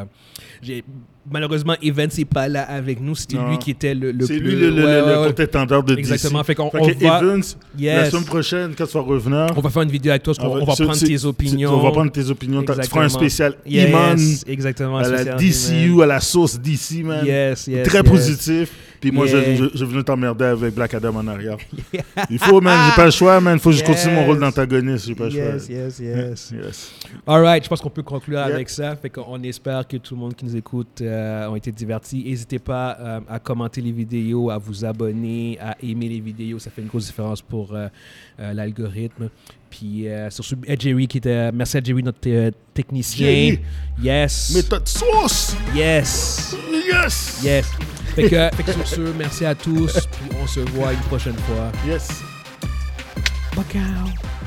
[SPEAKER 1] j'ai malheureusement Evans n'est pas là avec nous. C'était lui qui était le, le
[SPEAKER 2] C'est lui le,
[SPEAKER 1] ouais,
[SPEAKER 2] le,
[SPEAKER 1] ouais,
[SPEAKER 2] le
[SPEAKER 1] ouais.
[SPEAKER 2] contendeur de
[SPEAKER 1] Exactement.
[SPEAKER 2] DC.
[SPEAKER 1] Fait qu'on
[SPEAKER 2] Fait
[SPEAKER 1] on
[SPEAKER 2] que
[SPEAKER 1] va,
[SPEAKER 2] Evans, la
[SPEAKER 1] yes,
[SPEAKER 2] semaine prochaine, quand tu vas revenir,
[SPEAKER 1] on va faire une vidéo avec toi. qu'on- on va prendre tes opinions.
[SPEAKER 2] On va prendre tes opinions. Tu feras un
[SPEAKER 1] Exactement.
[SPEAKER 2] spécial
[SPEAKER 1] Yes,
[SPEAKER 2] Iman
[SPEAKER 1] exactement.
[SPEAKER 2] à la DCU, à la sauce DC, man.
[SPEAKER 1] Yes, yes.
[SPEAKER 2] Très positif. Puis moi,
[SPEAKER 1] Yeah.
[SPEAKER 2] je, je, je venais t'emmerder avec Black Adam en arrière. Il faut, man. J'ai pas le choix, man. Faut que je continue mon rôle
[SPEAKER 1] Yes.
[SPEAKER 2] d'antagoniste. J'ai pas le choix.
[SPEAKER 1] Yes, yes, yes.
[SPEAKER 2] Yes.
[SPEAKER 1] All right, je pense qu'on peut conclure avec ça. Fait qu'on espère que tout le monde qui nous écoute euh, ont été divertis. N'hésitez pas euh, à commenter les vidéos, à vous abonner, à aimer les vidéos. Ça fait une grosse différence pour euh, euh, l'algorithme. Puis euh, sur ce, Ed Jerry qui était. Merci à Jerry, notre euh, technicien.
[SPEAKER 2] Jerry?
[SPEAKER 1] Yes.
[SPEAKER 2] Méthode sauce?
[SPEAKER 1] Yes.
[SPEAKER 2] Yes.
[SPEAKER 1] Yes. Fait que, fait que sur ce, merci à tous. Puis on se voit une prochaine fois.
[SPEAKER 2] Yes.
[SPEAKER 1] Bye, cow.